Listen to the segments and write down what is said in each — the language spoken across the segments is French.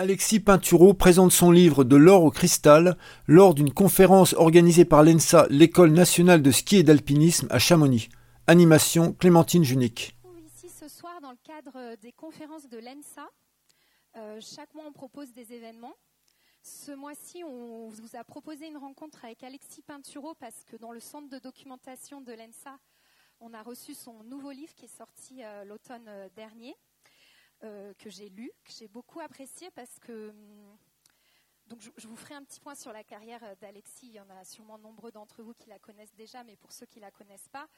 Alexis Pinturo présente son livre De l'or au cristal lors d'une conférence organisée par l'ENSA, l'École nationale de ski et d'alpinisme à Chamonix. Animation Clémentine Junique. Ici ce soir dans le cadre des conférences de l'ENSA. Euh, chaque mois on propose des événements. Ce mois-ci, on vous a proposé une rencontre avec Alexis Pinturo parce que dans le centre de documentation de l'ENSA, on a reçu son nouveau livre qui est sorti euh, l'automne euh, dernier. Euh, que j'ai lu, que j'ai beaucoup apprécié parce que. Hum, donc, je, vous ferai un petit point sur la carrière d'Alexis. Il y en a sûrement nombreux d'entre vous qui la connaissent déjà, mais pour ceux qui ne la connaissent pas,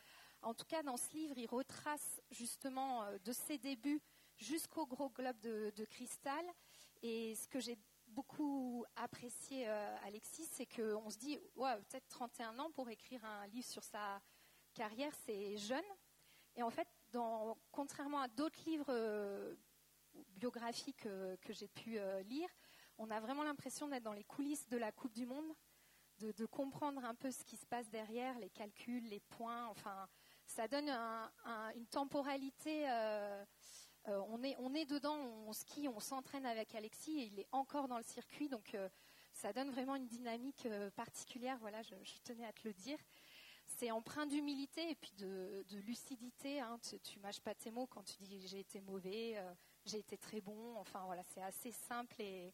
en tout cas, dans ce livre, il retrace justement euh, de ses débuts jusqu'au gros globe de, cristal. Et ce que j'ai beaucoup apprécié, euh, Alexis, c'est qu'on se dit, ouais, peut-être 31 ans pour écrire un livre sur sa carrière, c'est jeune. Et en fait, contrairement à d'autres livres biographie que, j'ai pu euh, lire, on a vraiment l'impression d'être dans les coulisses de la Coupe du Monde, de, comprendre un peu ce qui se passe derrière, les calculs, les points. Enfin, ça donne une temporalité. Euh, euh, on, est, on est dedans, on skie, on s'entraîne avec Alexis et il est encore dans le circuit, donc ça donne vraiment une dynamique particulière. Voilà, je, tenais à te le dire c'est empreint d'humilité et puis de, lucidité. Hein. Tu, ne mâches pas tes mots quand tu dis j'ai été mauvais, j'ai été très bon. Enfin voilà, c'est assez simple et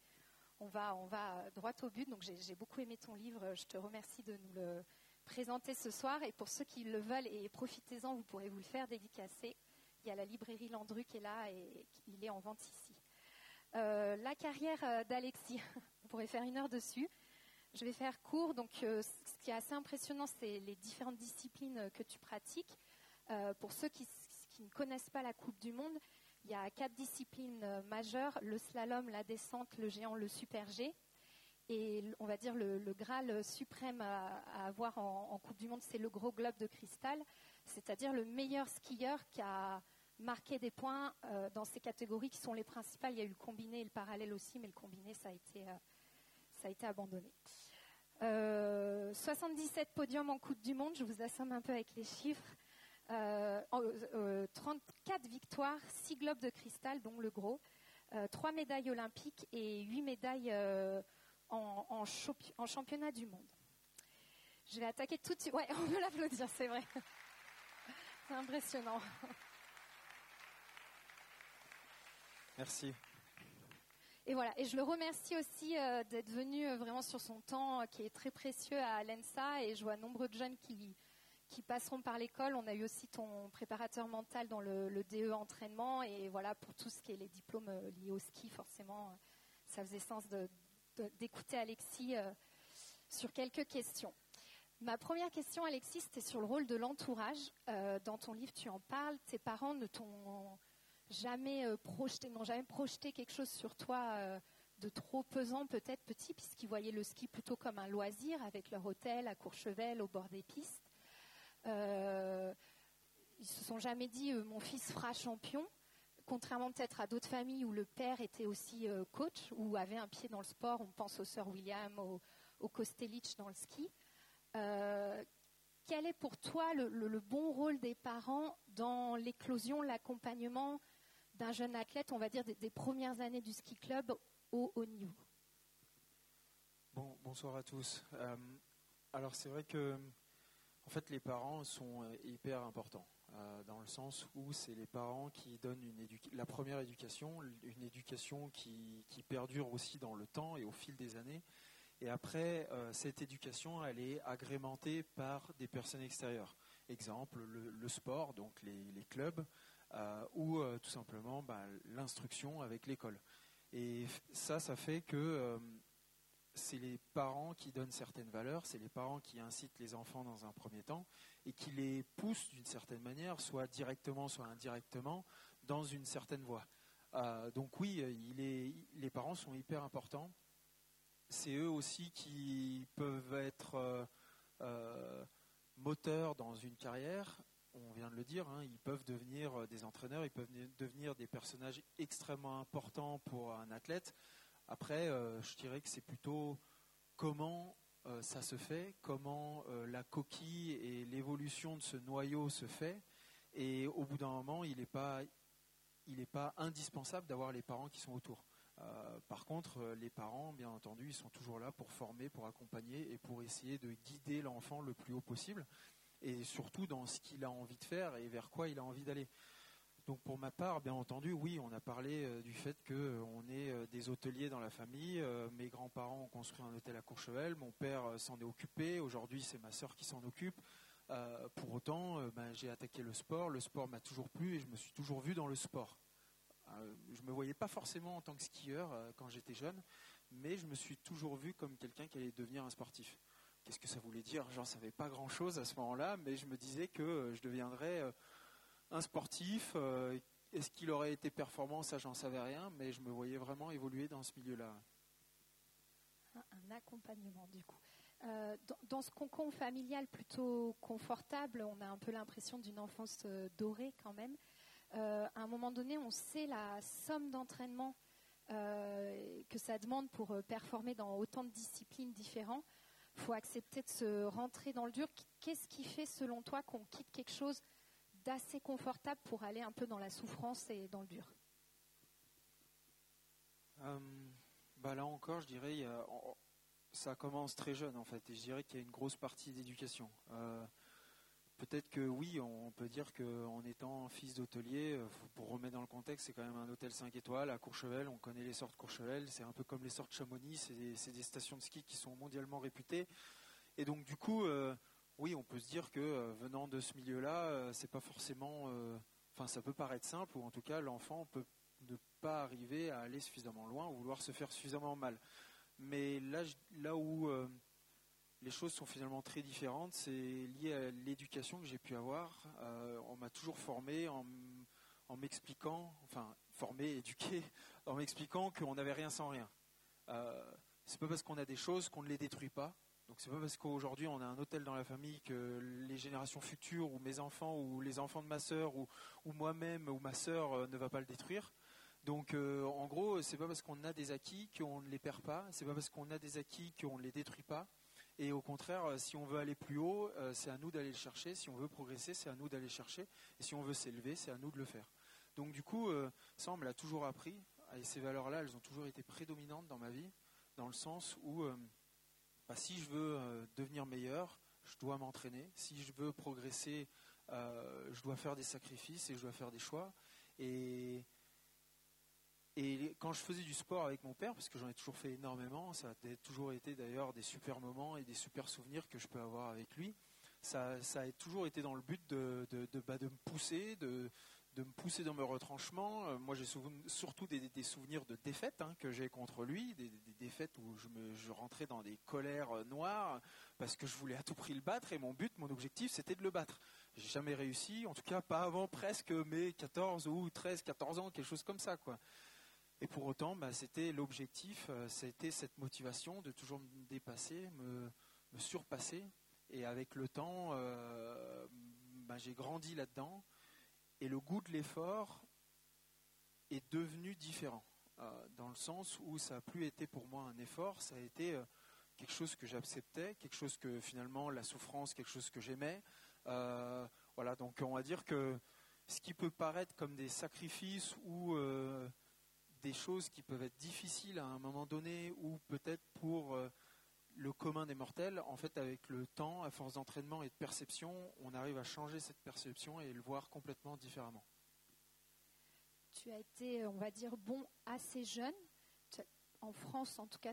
on va, on va droit au but. Donc j'ai beaucoup aimé ton livre. Je te remercie de nous le présenter ce soir. Et pour ceux qui le veulent, et profitez-en, vous pourrez vous le faire dédicacer. Il y a la librairie Landru qui est là et il est en vente ici. Euh, la carrière euh, d'Alexis, on pourrait faire une heure dessus. Je vais faire court. Donc, euh, ce qui est assez impressionnant, c'est les différentes disciplines que tu pratiques. pour ceux qui, qui, ne connaissent pas la Coupe du Monde, il y a quatre disciplines euh, majeures, le slalom, la descente, le géant, le super G. Et on va dire le, Graal suprême à, avoir en, Coupe du Monde, c'est le gros globe de cristal, c'est-à-dire le meilleur skieur qui a marqué des points euh, dans ces catégories qui sont les principales. Il y a eu le combiné et le parallèle aussi, mais le combiné, ça a été, euh, ça a été abandonné. 77 podiums en Coupe du Monde, je vous assomme un peu avec les chiffres. 34 euh, euh, victoires, 6 globes de cristal, dont le gros, 3 euh, médailles olympiques et 8 médailles en, championnat du monde. Je vais attaquer tout de suite. Ouais, on peut l'applaudir, c'est vrai. C'est impressionnant. Merci. Et voilà, et je le remercie aussi d'être venu vraiment sur son temps qui est très précieux à l'ENSA et je vois nombreux de jeunes qui, qui passeront par l'école. On a eu aussi ton préparateur mental dans le, DE entraînement. Et voilà, pour tout ce qui est les diplômes euh, liés au ski, forcément, euh, ça faisait sens d'écouter Alexis euh, sur quelques questions. Ma première question, Alexis, c'était sur le rôle de l'entourage. dans ton livre, tu en parles. Tes parents ne t'ont jamais projeté, n'ont jamais projeté quelque chose sur toi de trop pesant, peut-être petit, puisqu'ils voyaient le ski plutôt comme un loisir avec leur hôtel à Courchevel, au bord des pistes. Euh, ils se sont jamais dit euh, mon fils fera champion, contrairement peut-être à d'autres familles où le père était aussi euh, coach ou avait un pied dans le sport. On pense aux sœurs William, au, au Kostelitch dans le ski. quel est pour toi le, bon rôle des parents dans l'éclosion, l'accompagnement d'un jeune athlète, on va dire des, premières années du ski club au haut niveau? Bon, Bonsoir à tous. alors c'est vrai que en fait, les parents sont euh, hyper importants, euh, dans le sens où c'est les parents qui donnent la première éducation, une éducation qui, perdure aussi dans le temps et au fil des années. Et après, euh, cette éducation, elle est agrémentée par des personnes extérieures. Exemple, le, sport, donc les, clubs, ou tout simplement bah, l'instruction avec l'école. Et ça, ça fait que c'est les parents qui donnent certaines valeurs, c'est les parents qui incitent les enfants dans un premier temps et qui les poussent d'une certaine manière, soit directement, soit indirectement, dans une certaine voie. Euh, donc oui, les parents sont hyper importants. C'est eux aussi qui peuvent être euh, euh, moteurs dans une carrière. On vient de le dire, hein, ils peuvent devenir des entraîneurs, ils peuvent devenir des personnages extrêmement importants pour un athlète. Après, euh, je dirais que c'est plutôt comment euh, ça se fait, comment euh, la coquille et l'évolution de ce noyau se fait. Et au bout d'un moment, il n'est pas, il pas indispensable d'avoir les parents qui sont autour. par contre, les parents, bien entendu, ils sont toujours là pour former, pour accompagner et pour essayer de guider l'enfant le plus haut possible, et surtout dans ce qu'il a envie de faire et vers quoi il a envie d'aller. Donc pour ma part, bien entendu, oui, on a parlé euh, du fait qu'on euh, est euh, des hôteliers dans la famille. mes grands-parents ont construit un hôtel à Courchevel. Mon père s'en est occupé. Aujourd'hui, c'est ma sœur qui s'en occupe. pour autant, ben, j'ai attaqué le sport. Le sport m'a toujours plu et je me suis toujours vu dans le sport. je ne me voyais pas forcément en tant que skieur quand j'étais jeune, mais je me suis toujours vu comme quelqu'un qui allait devenir un sportif. Qu'est-ce que ça voulait dire? J'en savais pas grand-chose à ce moment-là, mais je me disais que je deviendrais un sportif. Euh, est-ce qu'il aurait été performant? Ça, j'en savais rien, mais je me voyais vraiment évoluer dans ce milieu-là. Un accompagnement, du coup. Euh, dans, ce concombre familial plutôt confortable, on a un peu l'impression d'une enfance euh, dorée quand même. à un moment donné, on sait la somme d'entraînement que ça demande pour performer dans autant de disciplines différentes. Il faut accepter de se rentrer dans le dur. Qu'est-ce qui fait, selon toi, qu'on quitte quelque chose assez confortable pour aller un peu dans la souffrance et dans le dur euh, bah Là encore, je dirais, ça commence très jeune en fait, et je dirais qu'il y a une grosse partie d'éducation. Euh, peut-être que oui, on peut dire qu'en étant fils d'hôtelier, euh, pour remettre dans le contexte, c'est quand même un hôtel 5 étoiles à Courchevel, on connaît les sortes Courchevel, c'est un peu comme les sortes Chamonix, c'est des, stations de ski qui sont mondialement réputées. Et donc du coup, oui, on peut se dire que euh, venant de ce milieu-là, euh, c'est pas forcément. Euh, enfin, ça peut paraître simple, ou en tout cas, l'enfant peut ne pas arriver à aller suffisamment loin ou vouloir se faire suffisamment mal. Mais là, où les choses sont finalement très différentes, c'est lié à l'éducation que j'ai pu avoir. on m'a toujours formé en, en m'expliquant, enfin, formé, éduqué, en m'expliquant qu'on n'avait rien sans rien. c'est pas parce qu'on a des choses qu'on ne les détruit pas. Donc c'est pas parce qu'aujourd'hui on a un hôtel dans la famille que les générations futures ou mes enfants ou les enfants de ma sœur ou, moi-même ou ma sœur euh, ne va pas le détruire. Donc euh, en gros, c'est pas parce qu'on a des acquis qu'on ne les perd pas, c'est pas parce qu'on a des acquis qu'on ne les détruit pas. Et au contraire, euh, si on veut aller plus haut, c'est à nous d'aller le chercher. Si on veut progresser, c'est à nous d'aller chercher. Et si on veut s'élever, c'est à nous de le faire. Donc du coup, ça, on me l'a toujours appris. Et ces valeurs-là, elles ont toujours été prédominantes dans ma vie, dans le sens où bah, si je veux euh, devenir meilleur, je dois m'entraîner. Si je veux progresser, euh, je dois faire des sacrifices et je dois faire des choix. Et, quand je faisais du sport avec mon père, parce que j'en ai toujours fait énormément, ça a toujours été d'ailleurs des super moments et des super souvenirs que je peux avoir avec lui. Ça, a toujours été dans le but de, de, bah, de me pousser, de, de me pousser dans mes retranchements. Euh, moi, j'ai surtout des, souvenirs de défaites hein, que j'ai contre lui, des, défaites où je, rentrais dans des colères euh, noires parce que je voulais à tout prix le battre et mon but, mon objectif, c'était de le battre. J'ai jamais réussi, en tout cas pas avant presque mes 14 ou 13, 14 ans, quelque chose comme ça, quoi. Et pour autant, bah, c'était l'objectif, euh, c'était cette motivation de toujours me dépasser, me, surpasser. Et avec le temps, bah, j'ai grandi là-dedans. Et le goût de l'effort est devenu différent, euh, dans le sens où ça n'a plus été pour moi un effort, ça a été euh, quelque chose que j'acceptais, quelque chose que finalement la souffrance, quelque chose que j'aimais. Euh, voilà, donc on va dire que ce qui peut paraître comme des sacrifices ou des choses qui peuvent être difficiles à un moment donné, ou peut-être pour le commun des mortels, en fait, avec le temps, à force d'entraînement et de perception, on arrive à changer cette perception et le voir complètement différemment. Tu as été, on va dire, bon assez jeune. En France, en tout cas,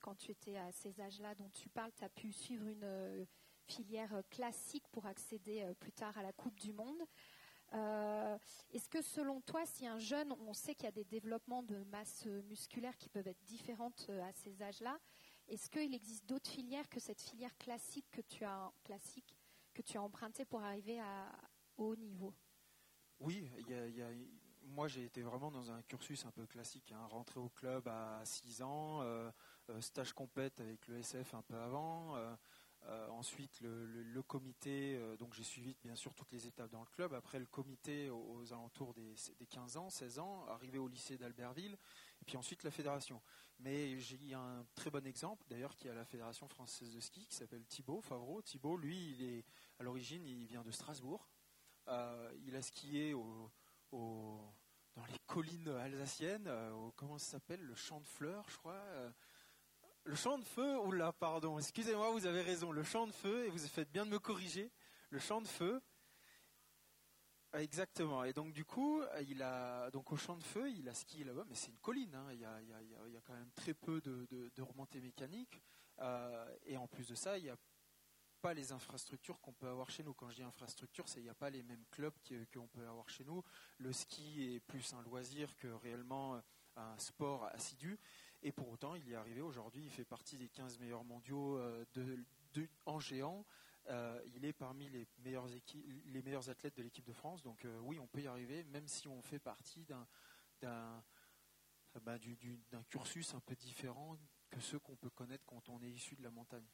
quand tu étais à ces âges-là dont tu parles, tu as pu suivre une euh, filière euh, classique pour accéder euh, plus tard à la Coupe du Monde. Est-ce que selon toi, si un jeune, on sait qu'il y a des développements de masse musculaire qui peuvent être différentes à ces âges-là, est-ce qu'il existe d'autres filières que cette filière classique que tu as, classique, que tu as empruntée pour arriver à, haut niveau? Oui, moi j'ai été vraiment dans un cursus un peu classique, hein. rentré au club à 6 ans, euh, euh, stage compète avec le SF un peu avant, euh, ensuite, le, comité, euh, donc j'ai suivi bien sûr toutes les étapes dans le club. Après, le comité aux, alentours des, 15 ans, 16 ans, arrivé au lycée d'Albertville, et puis ensuite la fédération. Mais j'ai un très bon exemple, d'ailleurs, qui est à la Fédération française de ski, qui s'appelle Thibaut Favreau. Thibaut, lui, il est à l'origine, il vient de Strasbourg. Euh, il a skié au, dans les collines alsaciennes, comment ça s'appelle, le champ de fleurs, je crois. Le champ de feu, oula, pardon, excusez-moi, vous avez raison, le champ de feu, et vous faites bien de me corriger, le champ de feu. Exactement. Et donc du coup, il a donc au champ de feu, il a skié là-bas, mais c'est une colline. Hein. Il, y a, quand même très peu de, remontées mécaniques. et en plus de ça, il y a pas les infrastructures qu'on peut avoir chez nous. Quand je dis infrastructure, c'est il n'y a pas les mêmes clubs qu'on peut avoir chez nous. Le ski est plus un loisir que réellement euh, un sport assidu. Et pour autant, il y est arrivé aujourd'hui. Il fait partie des 15 meilleurs mondiaux euh, en géant. Euh, il est parmi les meilleurs, les meilleurs athlètes de l'équipe de France. Donc oui, on peut y arriver, même si on fait partie d'un bah, cursus un peu différent que ceux qu'on peut connaître quand on est issu de la montagne.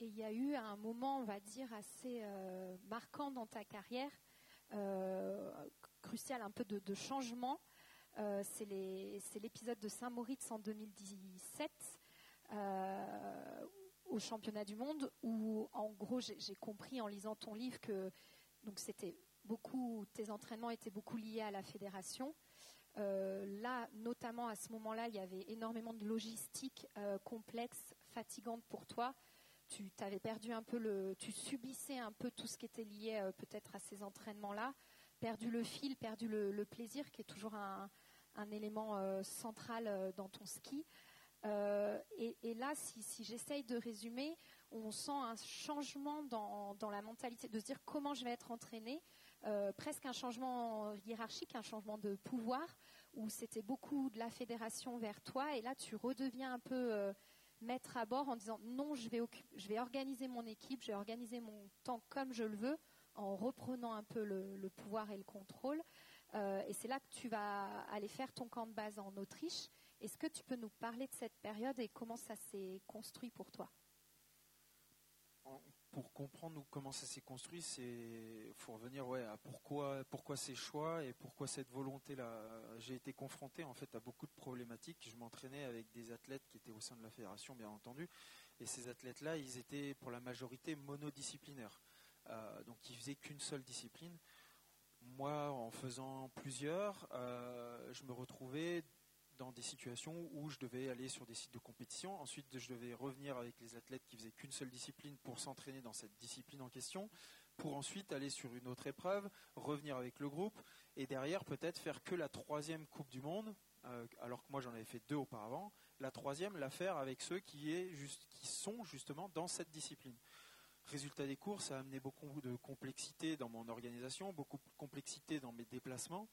Et il y a eu un moment, on va dire, assez euh, marquant dans ta carrière, euh, crucial, un peu de, changement. Euh, c'est l'épisode de Saint-Moritz en 2017 au championnat du monde où, en gros, j'ai compris en lisant ton livre que donc c'était beaucoup, tes entraînements étaient beaucoup liés à la fédération. là, notamment à ce moment-là, il y avait énormément de logistique complexe, fatigante pour toi tu t'avais perdu un peu le, tu subissais un peu tout ce qui était lié euh, peut-être à ces entraînements-là, perdu le fil, perdu le, plaisir, qui est toujours un, élément euh, central euh, dans ton ski. Et, là, si, j'essaye de résumer, on sent un changement dans, la mentalité, de se dire comment je vais être entraîné, presque un changement hiérarchique, un changement de pouvoir, où c'était beaucoup de la fédération vers toi, et là tu redeviens un peu mettre à bord en disant non, je vais organiser mon équipe, je vais organiser mon temps comme je le veux, en reprenant un peu le, pouvoir et le contrôle. Euh, et c'est là que tu vas aller faire ton camp de base en Autriche. Est-ce que tu peux nous parler de cette période et comment ça s'est construit pour toi? Pour comprendre comment ça s'est construit, c'est faut revenir ouais, à pourquoi, pourquoi ces choix et pourquoi cette volonté-là. J'ai été confronté en fait à beaucoup de problématiques. Je m'entraînais avec des athlètes qui étaient au sein de la fédération, bien entendu, et ces athlètes-là, ils étaient pour la majorité monodisciplinaires, euh, donc ils faisaient qu'une seule discipline. Moi, en faisant plusieurs, euh, je me retrouvais dans des situations où je devais aller sur des sites de compétition. Ensuite, je devais revenir avec les athlètes qui faisaient qu'une seule discipline pour s'entraîner dans cette discipline en question, pour ensuite aller sur une autre épreuve, revenir avec le groupe, et derrière peut-être faire que la troisième Coupe du Monde, euh, alors que moi j'en avais fait deux auparavant. La troisième, la faire avec ceux qui, sont justement dans cette discipline. Résultat des cours, ça a amené beaucoup de complexité dans mon organisation, beaucoup de complexité dans mes déplacements.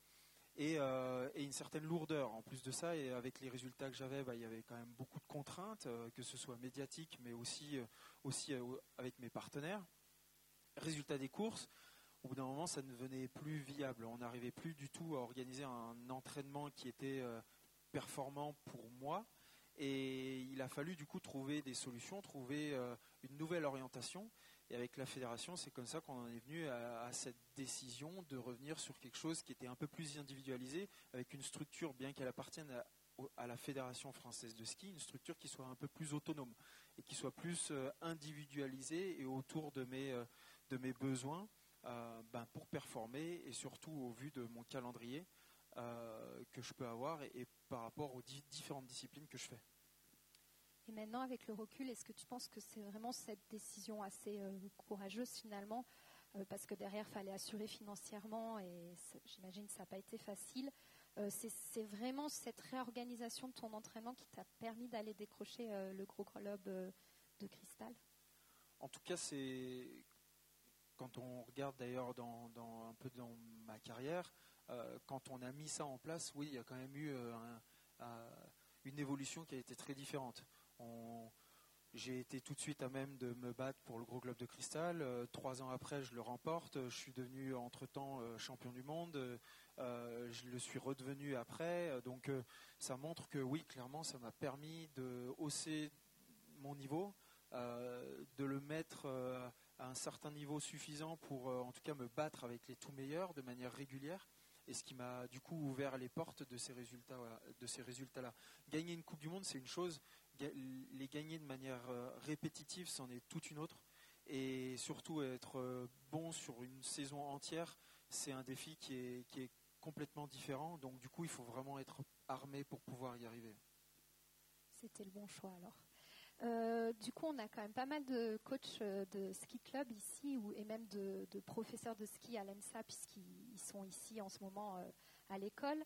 Euh, et, une certaine lourdeur. En plus de ça, et avec les résultats que j'avais, bah, il y avait quand même beaucoup de contraintes, euh, que ce soit médiatiques, mais aussi, euh, aussi avec mes partenaires. Résultat des courses, au bout d'un moment, ça ne devenait plus viable. On n'arrivait plus du tout à organiser un entraînement qui était performant pour moi. Et il a fallu du coup trouver des solutions, trouver une nouvelle orientation. Et avec la fédération, c'est comme ça qu'on en est venu à, cette décision de revenir sur quelque chose qui était un peu plus individualisé, avec une structure, bien qu'elle appartienne à, la Fédération française de ski, une structure qui soit un peu plus autonome et qui soit plus euh, individualisée et autour de mes, euh, besoins euh, ben, pour performer et surtout au vu de mon calendrier que je peux avoir et par rapport aux différentes disciplines que je fais. Maintenant, avec le recul, est-ce que tu penses que c'est vraiment cette décision assez euh, courageuse finalement euh, Parce que derrière, il fallait assurer financièrement et j'imagine que ça n'a pas été facile. Euh, c'est vraiment cette réorganisation de ton entraînement qui t'a permis d'aller décrocher le gros globe de cristal? En tout cas, c'est quand on regarde d'ailleurs dans, un peu dans ma carrière, quand on a mis ça en place, oui, il y a quand même eu une évolution qui a été très différente. J'ai été tout de suite à même de me battre pour le gros globe de cristal. Euh, trois ans après, je le remporte. Je suis devenu entre-temps euh, champion du monde. Euh, je le suis redevenu après. Donc ça montre que oui, clairement, ça m'a permis de hausser mon niveau, de le mettre à un certain niveau suffisant pour en tout cas me battre avec les tout meilleurs de manière régulière et ce qui m'a du coup ouvert les portes de ces résultats de ces résultats là gagner une coupe du monde c'est une chose les gagner de manière euh, répétitive, c'en est toute une autre. Et surtout être euh, bon sur une saison entière, c'est un défi qui est, complètement différent. Donc du coup, il faut vraiment être armé pour pouvoir y arriver. C'était le bon choix alors. Euh, du coup, on a quand même pas mal de coachs de ski club ici ou, et même de, professeurs de ski à l'ENSA puisqu'ils sont ici en ce moment à l'école.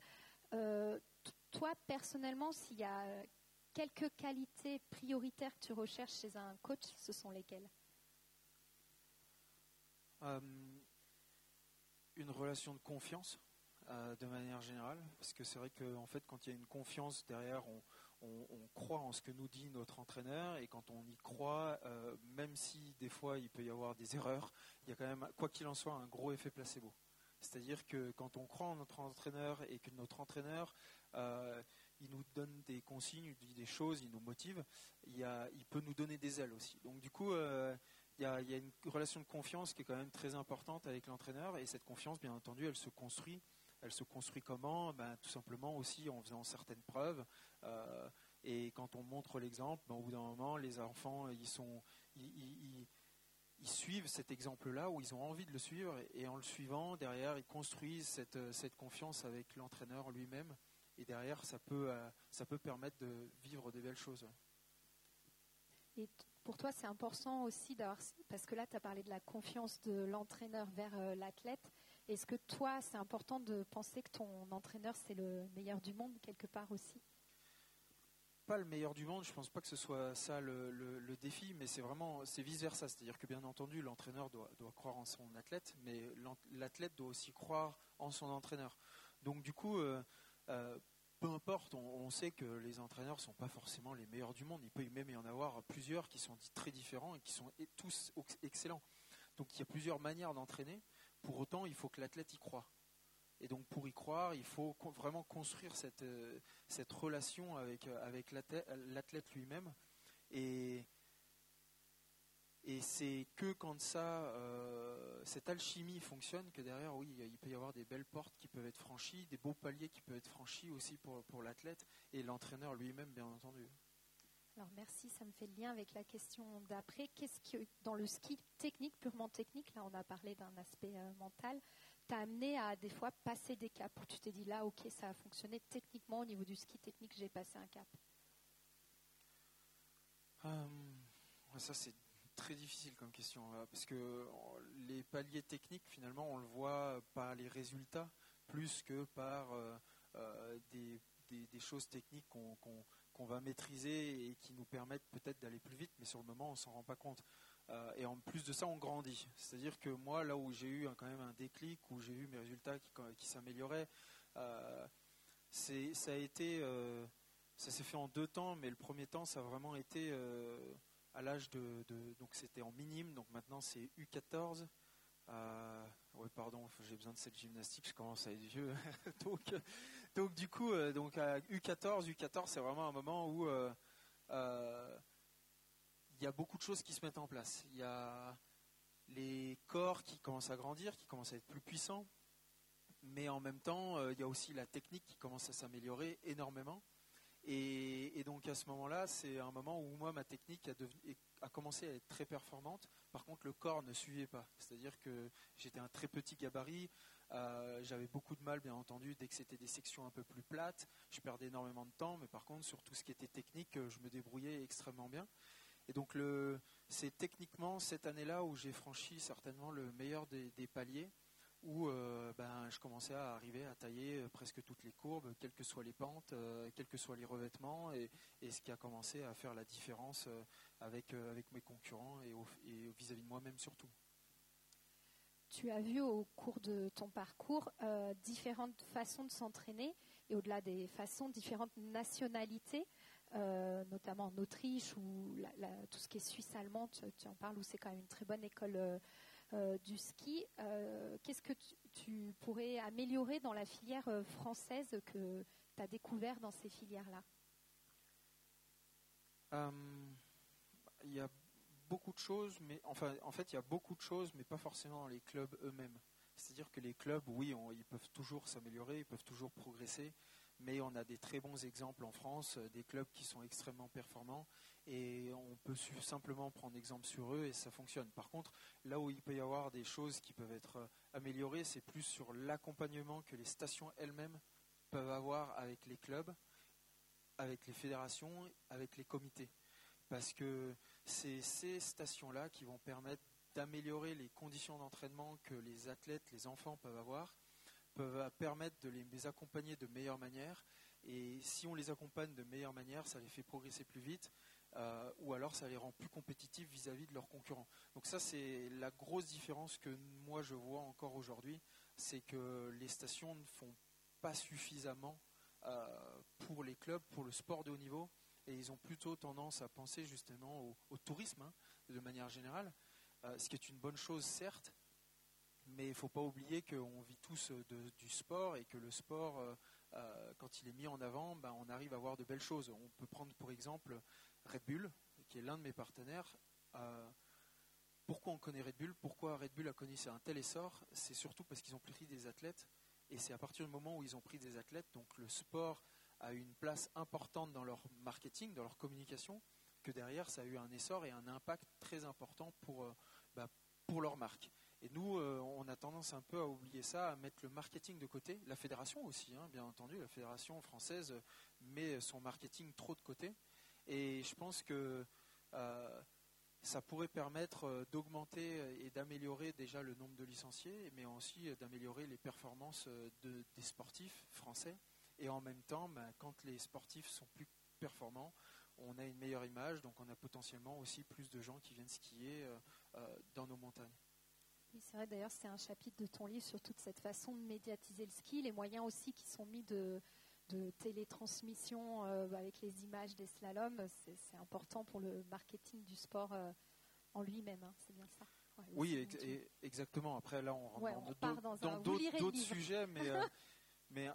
toi, personnellement, s'il y a quelques qualités prioritaires que tu recherches chez un coach, ce sont lesquelles? Une relation de confiance, de manière générale, parce que c'est vrai qu'en fait, quand il y a une confiance derrière, on, croit en ce que nous dit notre entraîneur et quand on y croit, euh, même si des fois il peut y avoir des erreurs, il y a quand même, quoi qu'il en soit, un gros effet placebo. C'est-à-dire que quand on croit en notre entraîneur et que notre entraîneur, euh, il nous donne des consignes, il dit des choses, il nous motive, il, peut nous donner des ailes aussi. Donc du coup, euh, il y, a, une relation de confiance qui est quand même très importante avec l'entraîneur et cette confiance, bien entendu, elle se construit elle se construit comment? Ben, Tout simplement aussi en faisant certaines preuves. Euh, et quand on montre l'exemple, ben, au bout d'un moment, les enfants, ils, suivent cet exemple-là, ou ils ont envie de le suivre, et, en le suivant, derrière, ils construisent cette confiance avec l'entraîneur lui-même. Et derrière, ça peut, euh, ça peut permettre de vivre de belles choses. Et pour toi, c'est important aussi d'avoir, parce que là, tu as parlé de la confiance de l'entraîneur vers euh, l'athlète. Est-ce que toi, c'est important de penser que ton entraîneur, c'est le meilleur du monde quelque part aussi? Pas le meilleur du monde, je ne pense pas que ce soit ça le, défi, mais c'est vraiment c'est vice versa, c'est-à-dire que bien entendu l'entraîneur doit, croire en son athlète, mais l'athlète doit aussi croire en son entraîneur. Donc du coup, euh, euh, peu importe, on, sait que les entraîneurs ne sont pas forcément les meilleurs du monde, il peut même y en avoir plusieurs qui sont très différents et qui sont tous excellents. Donc il y a plusieurs manières d'entraîner. Pour autant, il faut que l'athlète y croit. Et donc pour y croire, il faut vraiment construire cette, euh, relation avec, euh, avec l'athlète lui-même. Et, et c'est que quand ça, euh, cette alchimie fonctionne, que derrière, oui, il peut y avoir des belles portes qui peuvent être franchies, des beaux paliers qui peuvent être franchis aussi pour, pour l'athlète et l'entraîneur lui-même, bien entendu. Alors merci, ça me fait le lien avec la question d'après. Qu'est-ce que dans le ski technique, purement technique, là on a parlé d'un aspect euh, mental, t'a amené à des fois passer des caps où tu t'es dit là ok ça a fonctionné techniquement au niveau du ski technique, j'ai passé un cap? Euh, Ça c'est très difficile comme question euh, parce que les paliers techniques finalement on le voit par les résultats plus que par des, choses techniques qu'on va maîtriser et qui nous permettent peut-être d'aller plus vite, mais sur le moment, on s'en rend pas compte. Euh, et en plus de ça, on grandit. C'est-à-dire que moi, là où j'ai eu quand même un déclic, où j'ai eu mes résultats qui, s'amélioraient, euh, ça a été, euh, ça s'est fait en deux temps, mais le premier temps, ça a vraiment été à l'âge de, donc c'était en minime, donc maintenant c'est U14. oui, pardon, j'ai besoin de cette gymnastique, je commence à être vieux. donc, donc du coup, euh, donc à U14, U14, c'est vraiment un moment où euh, euh, il y a beaucoup de choses qui se mettent en place. Il y a les corps qui commencent à grandir, qui commencent à être plus puissants, mais en même temps, il y a aussi la technique qui commence à s'améliorer énormément. Et, donc à ce moment-là, c'est un moment où moi, ma technique a, commencé à être très performante. Par contre, le corps ne suivait pas. C'est-à-dire que j'étais un très petit gabarit. Euh, j'avais beaucoup de mal, bien entendu, dès que c'était des sections un peu plus plates. Je perdais énormément de temps, mais par contre, sur tout ce qui était technique, euh, je me débrouillais extrêmement bien. Et donc, c'est techniquement cette année-là où j'ai franchi certainement le meilleur des, paliers, où euh, ben, je commençais à arriver à tailler presque toutes les courbes, quelles que soient les pentes, quels que soient les revêtements, et, ce qui a commencé à faire la différence avec, avec mes concurrents et vis-à-vis -vis de moi-même surtout. Tu as vu au cours de ton parcours euh, différentes façons de s'entraîner et au-delà des façons, différentes nationalités, euh, notamment en Autriche ou tout ce qui est suisse-allemand, tu, en parles, où c'est quand même une très bonne école euh, du ski. Qu'est-ce que tu, pourrais améliorer dans la filière française que tu as découvert dans ces filières-là? Il y a beaucoup de choses, mais en fait, il y a beaucoup de choses, mais pas forcément dans les clubs eux-mêmes. C'est-à-dire que les clubs, oui, ils peuvent toujours s'améliorer, ils peuvent toujours progresser, mais on a des très bons exemples en France, des clubs qui sont extrêmement performants et on peut simplement prendre exemple sur eux et ça fonctionne. Par contre, là où il peut y avoir des choses qui peuvent être améliorées, c'est plus sur l'accompagnement que les stations elles-mêmes peuvent avoir avec les clubs, avec les fédérations, avec les comités. Parce que c'est ces stations-là qui vont permettre d'améliorer les conditions d'entraînement que les athlètes, les enfants peuvent avoir, peuvent permettre de les accompagner de meilleure manière. Et si on les accompagne de meilleure manière, ça les fait progresser plus vite euh, ou alors ça les rend plus compétitifs vis-à-vis de leurs concurrents. Donc ça c'est la grosse différence que moi je vois encore aujourd'hui, c'est que les stations ne font pas suffisamment euh, pour les clubs, pour le sport de haut niveau, et ils ont plutôt tendance à penser justement au, tourisme hein, de manière générale, euh, ce qui est une bonne chose certes, mais il ne faut pas oublier qu'on vit tous du sport et que le sport, quand il est mis en avant, ben, on arrive à voir de belles choses. On peut prendre pour exemple Red Bull, qui est l'un de mes partenaires. Pourquoi on connaît Red Bull Pourquoi Red Bull a connu un tel essor C'est surtout parce qu'ils ont pris des athlètes. Et c'est à partir du moment où ils ont pris des athlètes, donc le sport a eu une place importante dans leur marketing, dans leur communication, que derrière ça a eu un essor et un impact très important pour, euh, bah, pour leur marque. Et nous, euh, on a tendance un peu à oublier ça, à mettre le marketing de côté. La fédération aussi, hein, bien entendu, la fédération française met son marketing trop de côté. Et je pense que euh, ça pourrait permettre euh, d'augmenter et d'améliorer déjà le nombre de licenciés, mais aussi euh, d'améliorer les performances des sportifs français. Et en même temps, ben, quand les sportifs sont plus performants, on a une meilleure image, donc on a potentiellement aussi plus de gens qui viennent skier dans nos montagnes. Oui, c'est vrai, d'ailleurs, c'est un chapitre de ton livre sur toute cette façon de médiatiser le ski, les moyens aussi qui sont mis de, de télétransmission euh, avec les images des slaloms, c'est important pour le marketing du sport euh, en lui-même. Hein, c'est bien ça. oui, exactement. Après, là, on rentre dans d'autres sujets, mais Mais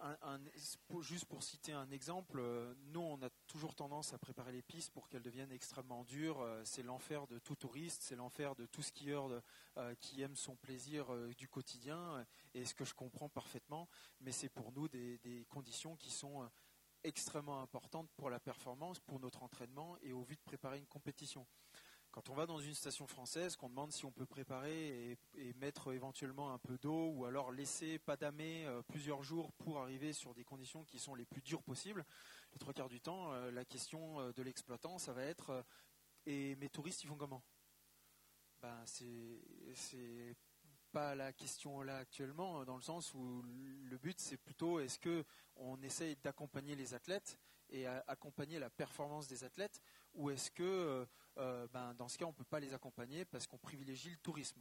juste pour citer un exemple, euh, nous on a toujours tendance à préparer les pistes pour qu'elles deviennent extrêmement dures. Euh, c'est l'enfer de tout touriste, c'est l'enfer de tout skieur euh, qui aime son plaisir du quotidien, et ce que je comprends parfaitement. Mais c'est pour nous des, conditions qui sont extrêmement importantes pour la performance, pour notre entraînement et au vu de préparer une compétition. Quand on va dans une station française, qu'on demande si on peut préparer et, mettre éventuellement un peu d'eau ou alors laisser pas damer euh, plusieurs jours pour arriver sur des conditions qui sont les plus dures possibles, les trois quarts du temps, euh, la question euh, de l'exploitant, ça va être et mes touristes, ils font comment? Ben c'est pas la question là actuellement, dans le sens où le but c'est plutôt est-ce que on essaye d'accompagner les athlètes et accompagner la performance des athlètes, ou est-ce que euh, ben, dans ce cas, on ne peut pas les accompagner parce qu'on privilégie le tourisme?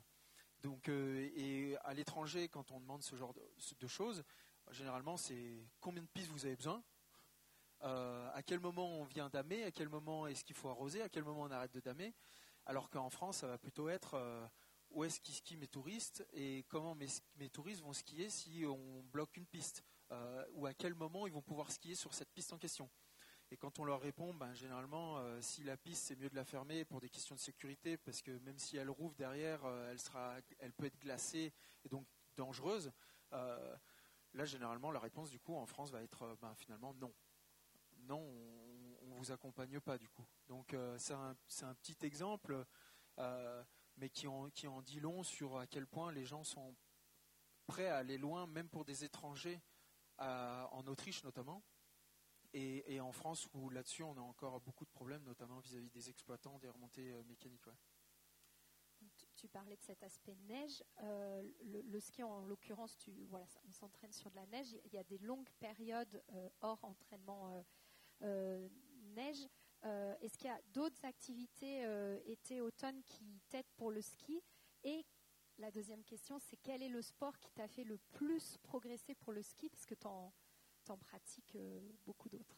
Donc, euh, et à l'étranger, quand on demande ce genre de, choses, généralement, c'est combien de pistes vous avez besoin? Euh, À quel moment on vient damer? À quel moment est-ce qu'il faut arroser? À quel moment on arrête de damer? Alors qu'en France, ça va plutôt être où est-ce qu'ils skient mes touristes et comment mes, mes, touristes vont skier si on bloque une piste? Ou à quel moment ils vont pouvoir skier sur cette piste en question. Et quand on leur répond, ben, généralement, euh, si la piste, c'est mieux de la fermer pour des questions de sécurité, parce que même si elle rouvre derrière, euh, elle, sera, elle peut être glacée et donc dangereuse. Euh, là, généralement, la réponse, du coup, en France, va être ben, finalement non. Non, on ne vous accompagne pas, du coup. Donc, c'est un, un, petit exemple, mais qui en, qui en dit long sur à quel point les gens sont prêts à aller loin, même pour des étrangers, en Autriche notamment. Et, en France, où là-dessus, on a encore beaucoup de problèmes, notamment vis-à-vis des exploitants des remontées euh, mécaniques. Tu, parlais de cet aspect neige. Euh, le, ski, en l'occurrence, on s'entraîne sur de la neige. Il y a des longues périodes euh, hors entraînement neige. Est-ce qu'il y a d'autres activités été-automne qui t'aident pour le ski Et la deuxième question, c'est quel est le sport qui t'a fait le plus progresser pour le ski? Parce que tu en en pratique euh, beaucoup d'autres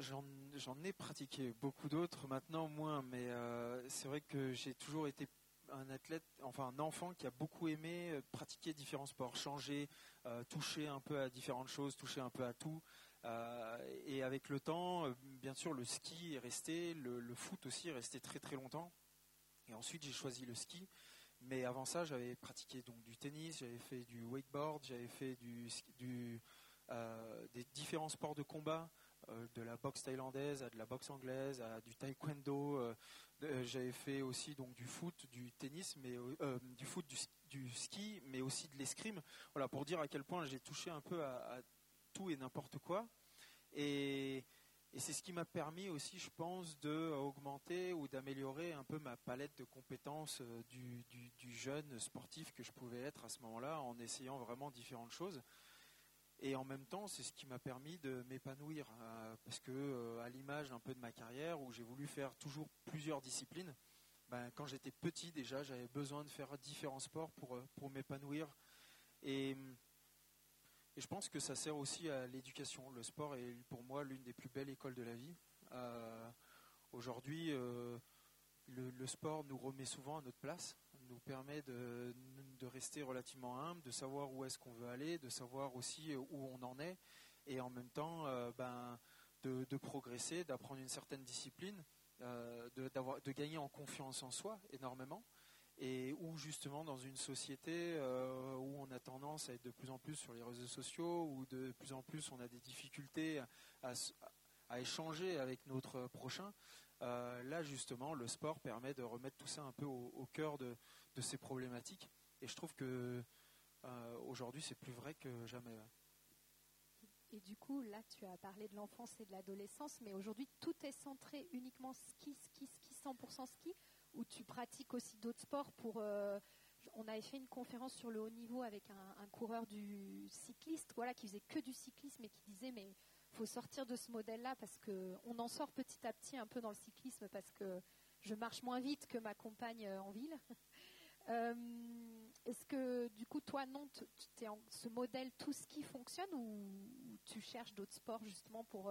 J'en ai pratiqué beaucoup d'autres, maintenant moins, mais euh, c'est vrai que j'ai toujours été un athlète, enfin un enfant qui a beaucoup aimé euh, pratiquer différents sports, changer, toucher un peu à différentes choses, toucher un peu à tout. et avec le temps, bien sûr, le ski est resté, le, foot aussi est resté très très longtemps. Et ensuite, j'ai choisi le ski. Mais avant ça, j'avais pratiqué donc du tennis, j'avais fait du wakeboard, j'avais fait du, des différents sports de combat, de la boxe thaïlandaise à de la boxe anglaise, à du taekwondo. J'avais fait aussi donc du foot, du tennis, mais du foot, du, ski, mais aussi de l'escrime. Voilà, pour dire à quel point j'ai touché un peu à, tout et n'importe quoi. C'est ce qui m'a permis aussi, je pense, d'augmenter ou d'améliorer un peu ma palette de compétences du, du, jeune sportif que je pouvais être à ce moment-là, en essayant vraiment différentes choses. Et en même temps, c'est ce qui m'a permis de m'épanouir, euh, parce que euh, à l'image un peu de ma carrière, où j'ai voulu faire toujours plusieurs disciplines, ben, quand j'étais petit déjà, j'avais besoin de faire différents sports pour, euh, pour m'épanouir. Et, et, je pense que ça sert aussi à l'éducation. Le sport est pour moi l'une des plus belles écoles de la vie. Aujourd'hui, le, le, sport nous remet souvent à notre place, nous permet de, rester relativement humble, de savoir où est-ce qu'on veut aller, de savoir aussi où on en est, et en même temps euh, ben, de, progresser, d'apprendre une certaine discipline, euh, de, gagner en confiance en soi énormément, et où justement dans une société euh, où on a tendance à être de plus en plus sur les réseaux sociaux, où de plus en plus on a des difficultés à, échanger avec notre prochain, là justement le sport permet de remettre tout ça un peu au, cœur de, de ces problématiques et je trouve que euh, aujourd'hui, c'est plus vrai que jamais. Et du coup, là, tu as parlé de l'enfance et de l'adolescence, mais aujourd'hui, tout est centré uniquement ski, ski, ski, 100% ski, ou tu pratiques aussi d'autres sports pour. Euh, on avait fait une conférence sur le haut niveau avec un, coureur du cycliste, voilà, qui faisait que du cyclisme et qui disait mais faut sortir de ce modèle-là parce que on en sort petit à petit un peu dans le cyclisme parce que je marche moins vite que ma compagne euh, en ville. Euh, est-ce que du coup, toi, non, es en, ce modèle tout ski fonctionne ou, tu cherches d'autres sports justement pour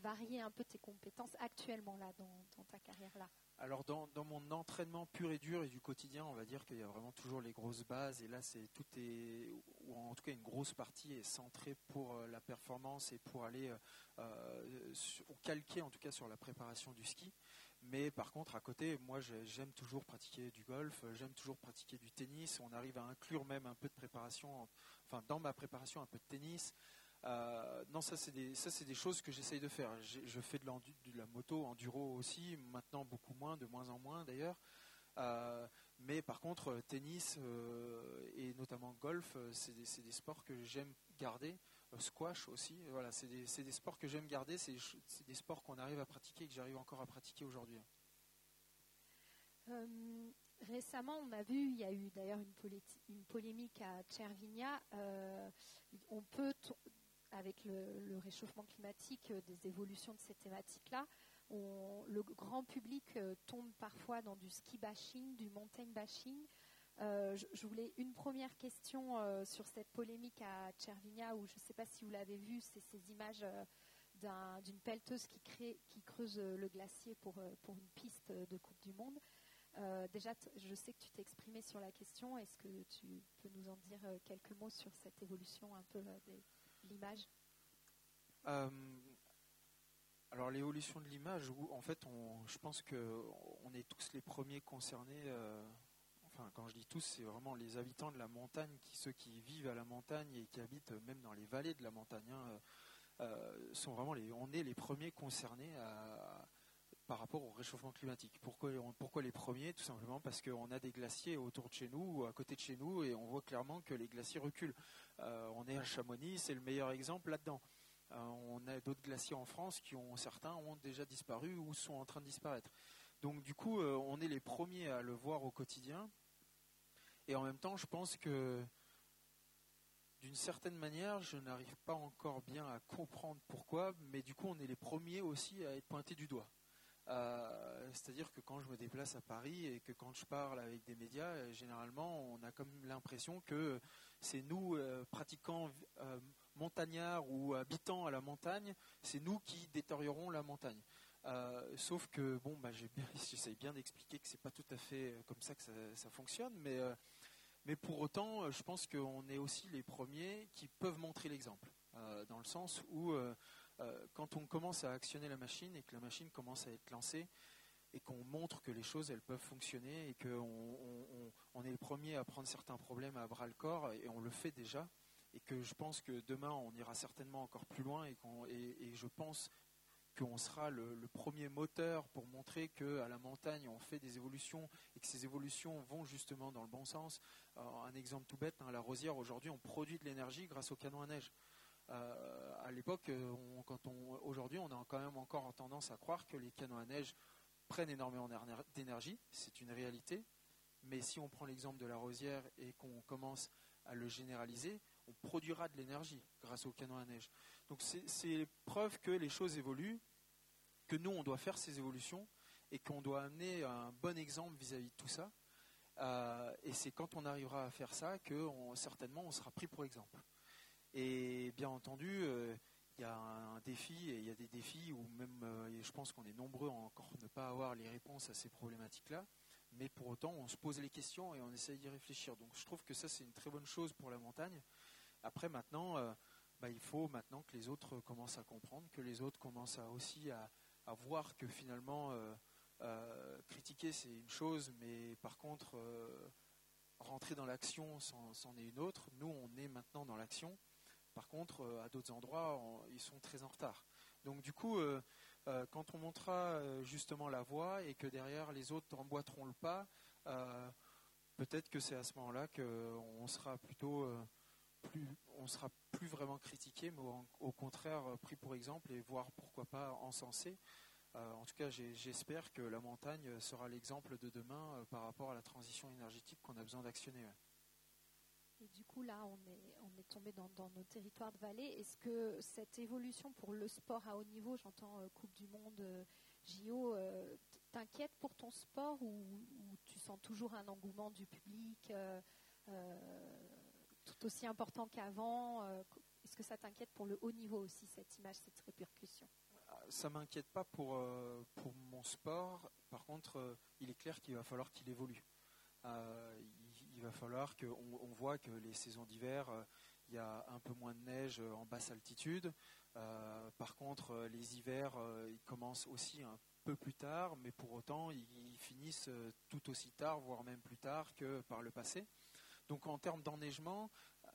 varier un peu tes compétences actuellement là dans, ta carrière là Alors dans, mon entraînement pur et dur et du quotidien, on va dire qu'il y a vraiment toujours les grosses bases et là c'est tout est ou en tout cas une grosse partie est centrée pour euh, la performance et pour aller euh, calquer en tout cas sur la préparation du ski. Mais par contre, à côté, moi, j'aime toujours pratiquer du golf, j'aime toujours pratiquer du tennis. On arrive à inclure même un peu de préparation, enfin, dans ma préparation, un peu de tennis. Euh, non, ça, c'est des, ça, des choses que j'essaye de faire. Je fais de, de, la moto, enduro aussi, maintenant beaucoup moins, de moins en moins d'ailleurs. Euh, mais par contre, tennis euh, et notamment golf, c'est des, des, sports que j'aime garder squash aussi. Voilà, c'est des, des, sports que j'aime garder, c'est des sports qu'on arrive à pratiquer et que j'arrive encore à pratiquer aujourd'hui. Récemment, on a vu, il y a eu d'ailleurs une, polémique à Tchervinia. Euh, on peut, avec le, réchauffement climatique, des évolutions de ces thématiques-là, le grand public tombe parfois dans du ski bashing, du mountain bashing. Euh, je, voulais une première question euh, sur cette polémique à Tchervinia, où je ne sais pas si vous l'avez vu, c'est ces images euh, d'une pelleteuse qui, qui creuse le glacier pour, une piste de Coupe du Monde. déjà, je sais que tu t'es exprimé sur la question. Est-ce que tu peux nous en dire quelques mots sur cette évolution un peu l'image. Alors l'évolution de l'image, en fait, on, je pense que on est tous les premiers concernés quand je dis tous, c'est vraiment les habitants de la montagne, ceux qui vivent à la montagne et qui habitent même dans les vallées de la montagne, hein, euh, sont vraiment les, on est les premiers concernés par rapport au réchauffement climatique. Pourquoi, les premiers? Tout simplement parce qu'on a des glaciers autour de chez nous, à côté de chez nous, et on voit clairement que les glaciers reculent. Euh, on est à Chamonix, c'est le meilleur exemple là-dedans. Euh, on a d'autres glaciers en France qui ont certains ont déjà disparu ou sont en train de disparaître. Donc du coup, on est les premiers à le voir au quotidien et en même temps, je pense que d'une certaine manière, je n'arrive pas encore bien à comprendre pourquoi, mais du coup, on est les premiers aussi à être pointés du doigt. Euh, c'est-à-dire que quand je me déplace à Paris et que quand je parle avec des médias, euh, généralement, on a comme l'impression que c'est nous, euh, pratiquants montagnards ou habitants à la montagne, c'est nous qui détériorons la montagne. sauf que bon, bah, j'essaye bien, d'expliquer que c'est pas tout à fait comme ça que ça, fonctionne, mais pour autant, je pense qu'on est aussi les premiers qui peuvent montrer l'exemple, dans le sens où euh, quand on commence à actionner la machine et que la machine commence à être lancée, et qu'on montre que les choses elles peuvent fonctionner et qu'on on, est les premiers à prendre certains problèmes à bras le corps et on le fait déjà et que je pense que demain on ira certainement encore plus loin et, et, je pense qu'on sera le, premier moteur pour montrer qu'à la montagne on fait des évolutions et que ces évolutions vont justement dans le bon sens. un exemple tout bête, hein, la rosière aujourd'hui on produit de l'énergie grâce au canon à neige. Euh, à l'époque, euh, aujourd'hui, on a quand même encore tendance à croire que les canons à neige prennent énormément d'énergie. C'est une réalité. Mais si on prend l'exemple de la rosière et qu'on commence à le généraliser, on produira de l'énergie grâce aux canons à neige. Donc c'est preuve que les choses évoluent, que nous, on doit faire ces évolutions et qu'on doit amener un bon exemple vis-à-vis de tout ça. Euh, et c'est quand on arrivera à faire ça que certainement on sera pris pour exemple. Et bien entendu, euh, il y a un défi et il y a des défis où même euh, je pense qu'on est nombreux à encore ne pas avoir les réponses à ces problématiques-là. Mais pour autant, on se pose les questions et on essaye d'y réfléchir. Donc je trouve que ça, c'est une très bonne chose pour la montagne. Après, maintenant, euh, bah, il faut maintenant que les autres commencent à comprendre, que les autres commencent aussi à, voir que finalement, critiquer, c'est une chose, mais par contre, rentrer dans l'action, c'en est une autre. Nous, on est maintenant dans l'action. Par contre, euh, à d'autres endroits, ils sont très en retard. Donc du coup, euh, euh, quand on montrera justement la voie et que derrière les autres emboîteront le pas, peut-être que c'est à ce moment-là qu'on sera plutôt plus, on sera plus vraiment critiqué, mais au, contraire pris pour exemple et voire pourquoi pas encensé. en tout cas, j'espère que la montagne sera l'exemple de demain par rapport à la transition énergétique qu'on a besoin d'actionner. On tombé dans, nos territoires de vallée. Est-ce que cette évolution pour le sport à haut niveau, j'entends euh, Coupe du Monde, euh, JO, euh, t'inquiète pour ton sport ou, tu sens toujours un engouement du public tout aussi important qu'avant Est-ce que ça t'inquiète pour le haut niveau aussi, cette image, cette répercussion? Ça m'inquiète pas pour, pour mon sport. Par contre, il est clair qu'il va falloir qu'il évolue il va falloir qu'on on voit que les saisons d'hiver, il y a un peu moins de neige en basse altitude. Euh, par contre, euh, les hivers, ils commencent aussi un peu plus tard, mais pour autant, ils, finissent tout aussi tard, voire même plus tard que par le passé. Donc en termes d'enneigement,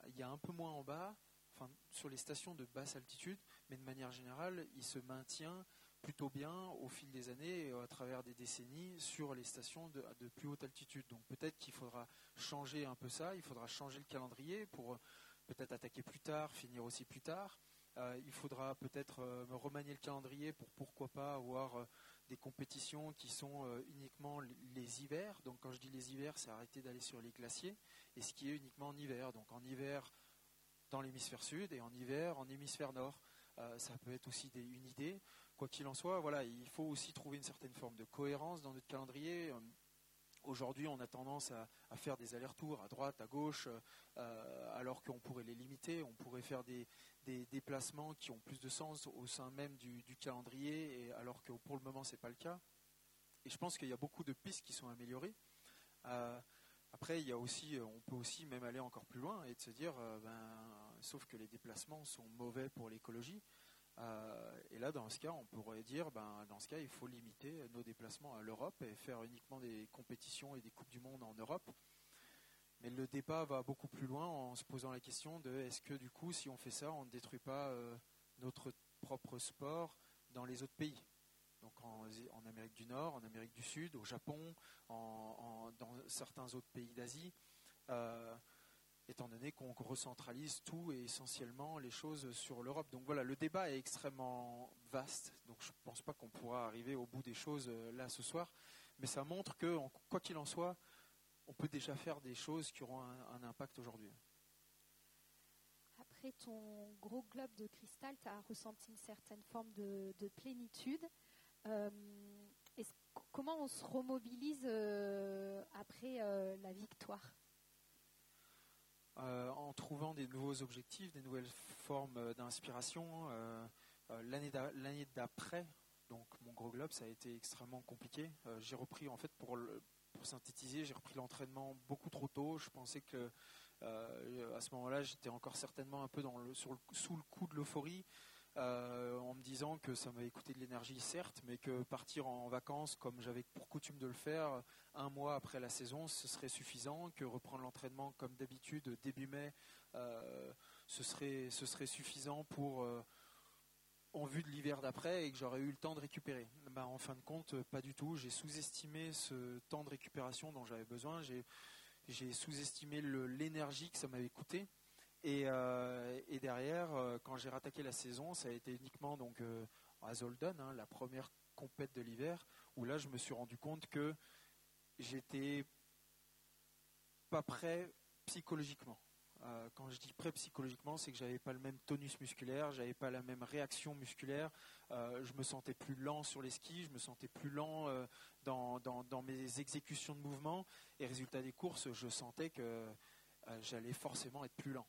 il y a un peu moins en bas, enfin, sur les stations de basse altitude, mais de manière générale, il se maintient plutôt bien au fil des années et à travers des décennies sur les stations de, plus haute altitude. Donc peut-être qu'il faudra changer un peu ça, il faudra changer le calendrier pour euh, peut-être attaquer plus tard, finir aussi plus tard. Euh, il faudra peut-être euh, remanier le calendrier pour pourquoi pas avoir des compétitions qui sont uniquement les hivers. Donc quand je dis les hivers, c'est arrêter d'aller sur les glaciers et ce qui est uniquement en hiver. Donc en hiver dans l'hémisphère sud et en hiver en hémisphère nord. ça peut être aussi une idée quoi qu'il en soit, voilà, il faut aussi trouver une certaine forme de cohérence dans notre calendrier. Euh, aujourd'hui, on a tendance à, faire des allers-retours à droite, à gauche, euh, alors qu'on pourrait les limiter. On pourrait faire des, déplacements qui ont plus de sens au sein même du, calendrier, et alors que pour le moment, ce n'est pas le cas. Et je pense qu'il y a beaucoup de pistes qui sont améliorées. Euh, après, il y a aussi, on peut aussi même aller encore plus loin et de se dire, ben, sauf que les déplacements sont mauvais pour l'écologie. Euh, et là, dans ce cas, on pourrait dire, ben, dans ce cas, il faut limiter nos déplacements à l'Europe et faire uniquement des compétitions et des coupes du monde en Europe. Mais le débat va beaucoup plus loin en se posant la question de est-ce que du coup, si on fait ça, on ne détruit pas euh, notre propre sport dans les autres pays? Donc en, Amérique du Nord, en Amérique du Sud, au Japon, dans certains autres pays d'Asie. Euh, étant donné qu'on recentralise tout et essentiellement les choses sur l'Europe. Donc voilà, le débat est extrêmement vaste, donc je ne pense pas qu'on pourra arriver au bout des choses euh, là ce soir, mais ça montre que, quoi qu'il en soit, on peut déjà faire des choses qui auront un, impact aujourd'hui. Après ton gros globe de cristal, tu as ressenti une certaine forme de, plénitude. Euh, comment on se remobilise euh, après la victoire? Euh, en trouvant des nouveaux objectifs, des nouvelles formes euh, d'inspiration. Euh, l'année d'après, donc mon gros globe, ça a été extrêmement compliqué. j'ai repris, en fait, pour, synthétiser, j'ai repris l'entraînement beaucoup trop tôt. Je pensais que à ce moment-là, j'étais encore certainement un peu dans le, sous le coup de l'euphorie. Euh, en me disant que ça m'avait coûté de l'énergie, certes, mais que partir en vacances, comme j'avais pour coutume de le faire, un mois après la saison, ce serait suffisant, que reprendre l'entraînement comme d'habitude début mai, euh, ce serait, suffisant pour en vue de l'hiver d'après et que j'aurais eu le temps de récupérer. Bah, en fin de compte, pas du tout. J'ai sous-estimé ce temps de récupération dont j'avais besoin. J'ai sous-estimé l'énergie que ça m'avait coûté. Et, et derrière, quand j'ai rattaqué la saison, ça a été uniquement donc à Zolden, hein, la première compète de l'hiver, où là je me suis rendu compte que j'étais pas prêt psychologiquement. Euh, quand je dis prêt psychologiquement, c'est que j'avais pas le même tonus musculaire, j'avais pas la même réaction musculaire, euh, je me sentais plus lent sur les skis, je me sentais plus lent euh, dans, dans, mes exécutions de mouvements, et résultat des courses, je sentais que j'allais forcément être plus lent.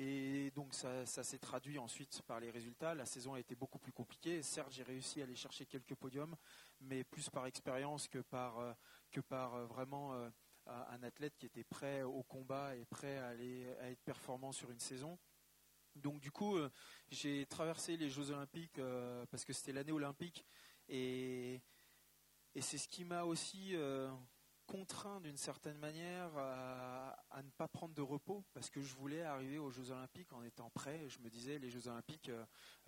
Et donc ça, s'est traduit ensuite par les résultats. La saison a été beaucoup plus compliquée. Certes, j'ai réussi à aller chercher quelques podiums, mais plus par expérience que par, euh, que par euh, vraiment euh, un athlète qui était prêt au combat et prêt à, aller, à être performant sur une saison. Donc du coup, j'ai traversé les Jeux Olympiques parce que c'était l'année olympique et, et c'est ce qui m'a aussi contraint d'une certaine manière à, ne pas prendre de repos parce que je voulais arriver aux Jeux Olympiques en étant prêt. Je me disais les Jeux Olympiques, euh,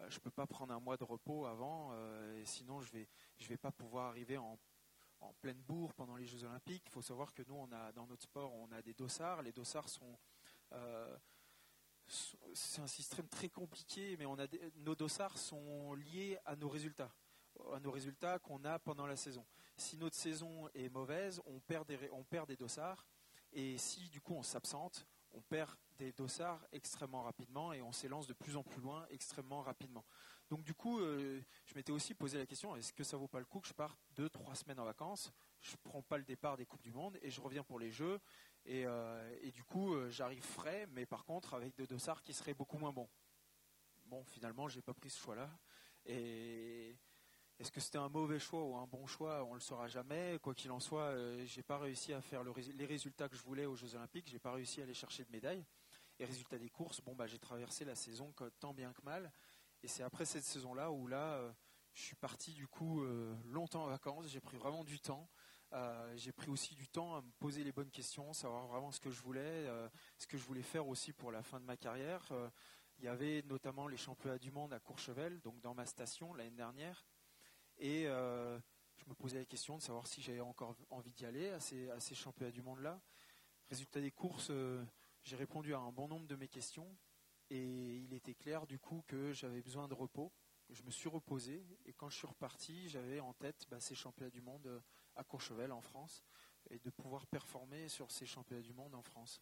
je ne peux pas prendre un mois de repos avant, euh, et sinon je vais je vais pas pouvoir arriver en, pleine bourre pendant les Jeux Olympiques. Il faut savoir que nous on a dans notre sport on a des dossards. Les dossards sont euh, c'est un système très compliqué, mais on a nos dossards sont liés à nos résultats, à nos résultats qu'on a pendant la saison si notre saison est mauvaise, on perd des, on perd des dossards. Et si du coup on s'absente, on perd des dossards extrêmement rapidement et on s'élance de plus en plus loin extrêmement rapidement. Donc du coup, euh, je m'étais aussi posé la question est-ce que ça vaut pas le coup que je parte deux, trois semaines en vacances? Je prends pas le départ des coupes du monde et je reviens pour les Jeux et, euh, du coup euh, j'arrive frais, mais par contre avec des dossards qui seraient beaucoup moins bons. Bon, finalement, j'ai pas pris ce choix-là et est-ce que c'était un mauvais choix ou un bon choix On le saura jamais. Quoi qu'il en soit, euh, j'ai pas réussi à faire les résultats que je voulais aux Jeux Olympiques. J'ai pas réussi à aller chercher de médailles. Et résultat des courses, bon bah j'ai traversé la saison tant bien que mal. Et c'est après cette saison-là où là, euh, je suis parti du coup euh, longtemps en vacances. J'ai pris vraiment du temps. j'ai pris aussi du temps à me poser les bonnes questions, savoir vraiment ce que je voulais, ce que je voulais faire aussi pour la fin de ma carrière. il y avait notamment les championnats du monde à Courchevel, donc dans ma station l'année dernière. Et euh, je me posais la question de savoir si j'avais encore envie d'y aller à ces, championnats du monde-là. Résultat des courses, euh, j'ai répondu à un bon nombre de mes questions et il était clair du coup que j'avais besoin de repos. Je me suis reposé et quand je suis reparti, j'avais en tête bah, ces championnats du monde euh, à Courchevel en France et de pouvoir performer sur ces championnats du monde en France.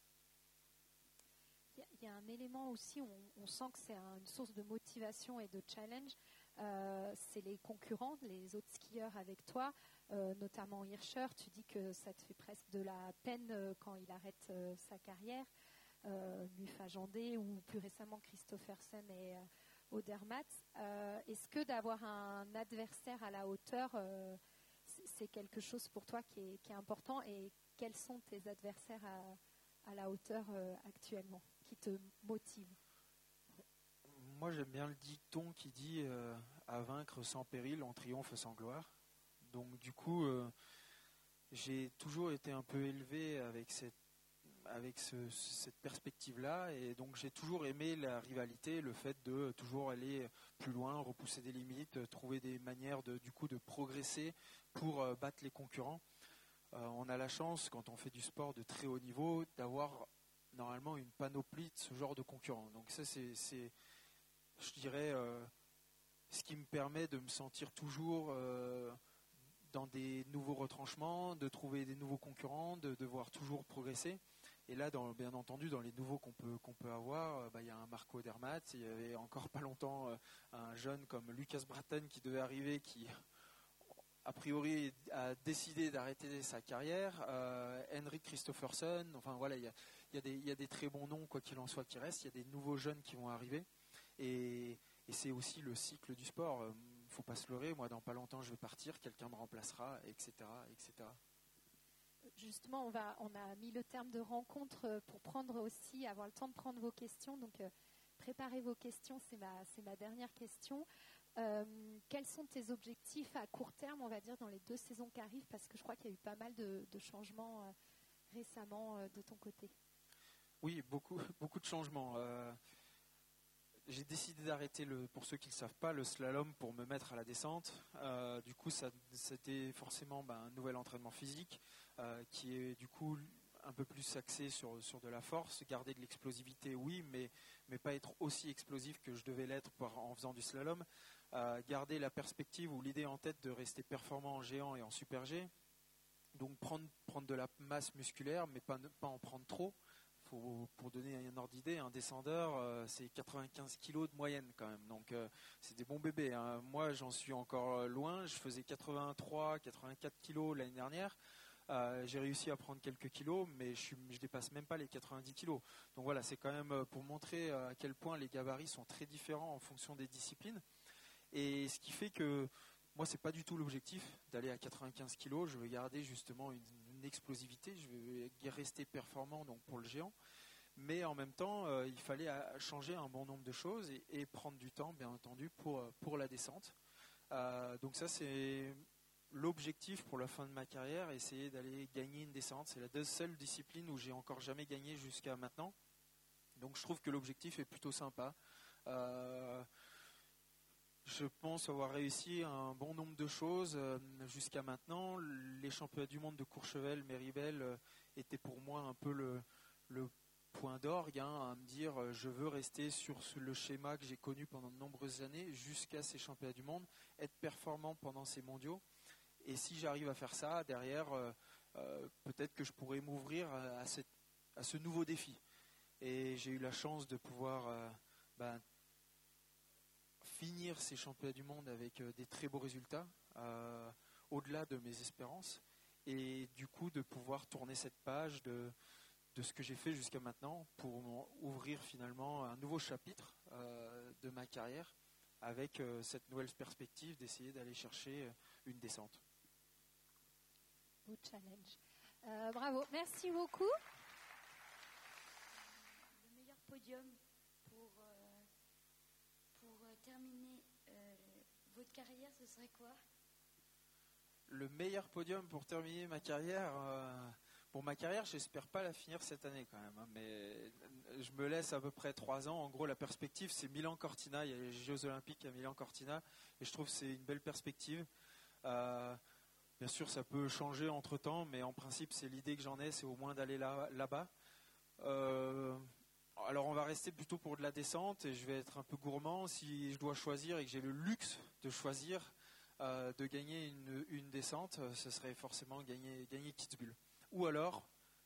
Il y a un élément aussi, on, on sent que c'est une source de motivation et de challenge. Euh, c'est les concurrents, les autres skieurs avec toi, euh, notamment Hirscher. Tu dis que ça te fait presque de la peine euh, quand il arrête sa carrière. Mufa Jandé ou plus récemment Christophersen et Odermatt. Est-ce que d'avoir un adversaire à la hauteur, c'est quelque chose pour toi qui est, important? Et quels sont tes adversaires à, à la hauteur actuellement qui te motivent? Moi j'aime bien le dicton qui dit euh, à vaincre sans péril, on triomphe sans gloire. Donc du coup, euh, j'ai toujours été un peu élevé avec cette avec cette perspective-là, et donc j'ai toujours aimé la rivalité, le fait de toujours aller plus loin, repousser des limites, trouver des manières de, du coup de progresser pour euh, battre les concurrents. on a la chance, quand on fait du sport de très haut niveau, d'avoir normalement une panoplie de ce genre de concurrents. Donc ça, c'est je dirais, euh, ce qui me permet de me sentir toujours euh, dans des nouveaux retranchements, de trouver des nouveaux concurrents, de devoir toujours progresser. Et là, bien entendu, dans les nouveaux qu'on peut, peut avoir, euh, bah, il y a un Marco Dermat, il y avait encore pas longtemps un jeune comme Lucas Bratton qui devait arriver, qui a priori a décidé d'arrêter sa carrière. Henrik Christopherson, enfin voilà, il y a, y a des très bons noms, quoi qu'il en soit, qui restent. Il y a des nouveaux jeunes qui vont arriver. Et, c'est aussi le cycle du sport. Il euh, ne faut pas se leurrer. Moi, dans pas longtemps, je vais partir, quelqu'un me remplacera, etc., etc. Justement, on, va, on a mis le terme de rencontre pour prendre aussi, avoir le temps de prendre vos questions. Donc, euh, préparez vos questions, c'est ma, c'est ma dernière question. Euh, quels sont tes objectifs à court terme, on va dire, dans les deux saisons qui arrivent? Parce que je crois qu'il y a eu pas mal de, changements récemment de ton côté. Oui, beaucoup, beaucoup de changements. J'ai décidé d'arrêter le, pour ceux qui ne savent pas, le slalom pour me mettre à la descente. Euh, du coup, c'était forcément ben, un nouvel entraînement physique euh, qui est du coup un peu plus axé sur, sur de la force, garder de l'explosivité, oui, mais, mais pas être aussi explosif que je devais l'être en faisant du slalom. Euh, garder la perspective ou l'idée en tête de rester performant en géant et en super G. Donc prendre, prendre de la masse musculaire, mais pas, pas en prendre trop pour, donner un ordre d'idée, un descendeur, euh, c'est 95 kg de moyenne quand même. Donc euh, c'est des bons bébés. Hein. Moi, j'en suis encore euh, loin. Je faisais 83, 84 kg l'année dernière. j'ai réussi à prendre quelques kilos, mais je, ne dépasse même pas les 90 kg. Donc voilà, c'est quand même pour montrer à quel point les gabarits sont très différents en fonction des disciplines. Et ce qui fait que moi, c'est pas du tout l'objectif d'aller à 95 kg. Je veux garder justement une, explosivité. Je veux rester performant donc pour le géant. Mais en même temps, euh, il fallait changer un bon nombre de choses et, prendre du temps, bien entendu, pour, euh, pour la descente. Euh, donc ça, c'est l'objectif pour la fin de ma carrière, essayer d'aller gagner une descente. C'est la seule discipline où j'ai encore jamais gagné jusqu'à maintenant. Donc je trouve que l'objectif est plutôt sympa. Je pense avoir réussi un bon nombre de choses euh, jusqu'à maintenant. Les championnats du monde de Courchevel, Méribel euh, étaient pour moi un peu le, point d'orgue hein, à me dire euh, je veux rester sur le schéma que j'ai connu pendant de nombreuses années jusqu'à ces championnats du monde, être performant pendant ces mondiaux. Et si j'arrive à faire ça, derrière, peut-être que je pourrais m'ouvrir à, ce nouveau défi. Et j'ai eu la chance de pouvoir ben, finir ces championnats du monde avec euh, des très beaux résultats, euh, au-delà de mes espérances, et du coup de pouvoir tourner cette page de, de ce que j'ai fait jusqu'à maintenant pour ouvrir finalement un nouveau chapitre euh, de ma carrière avec cette nouvelle perspective d'essayer d'aller chercher une descente. Beau challenge. bravo, merci beaucoup. Le meilleur podium terminer euh, votre carrière, ce serait quoi? Le meilleur podium pour terminer ma carrière euh, Pour ma carrière, j'espère pas la finir cette année quand même, hein, mais je me laisse à peu près trois ans. En gros, la perspective, c'est Milan-Cortina. Il y a les Jeux Olympiques à Milan-Cortina, et je trouve que c'est une belle perspective. Euh, bien sûr, ça peut changer entre temps, mais en principe, c'est l'idée que j'en ai, c'est au moins d'aller là, là-bas. Alors on va rester plutôt pour de la descente et je vais être un peu gourmand si je dois choisir et que j'ai le luxe de choisir euh, de gagner une, descente, ce serait forcément gagner, gagner Kitzbühel. Ou alors,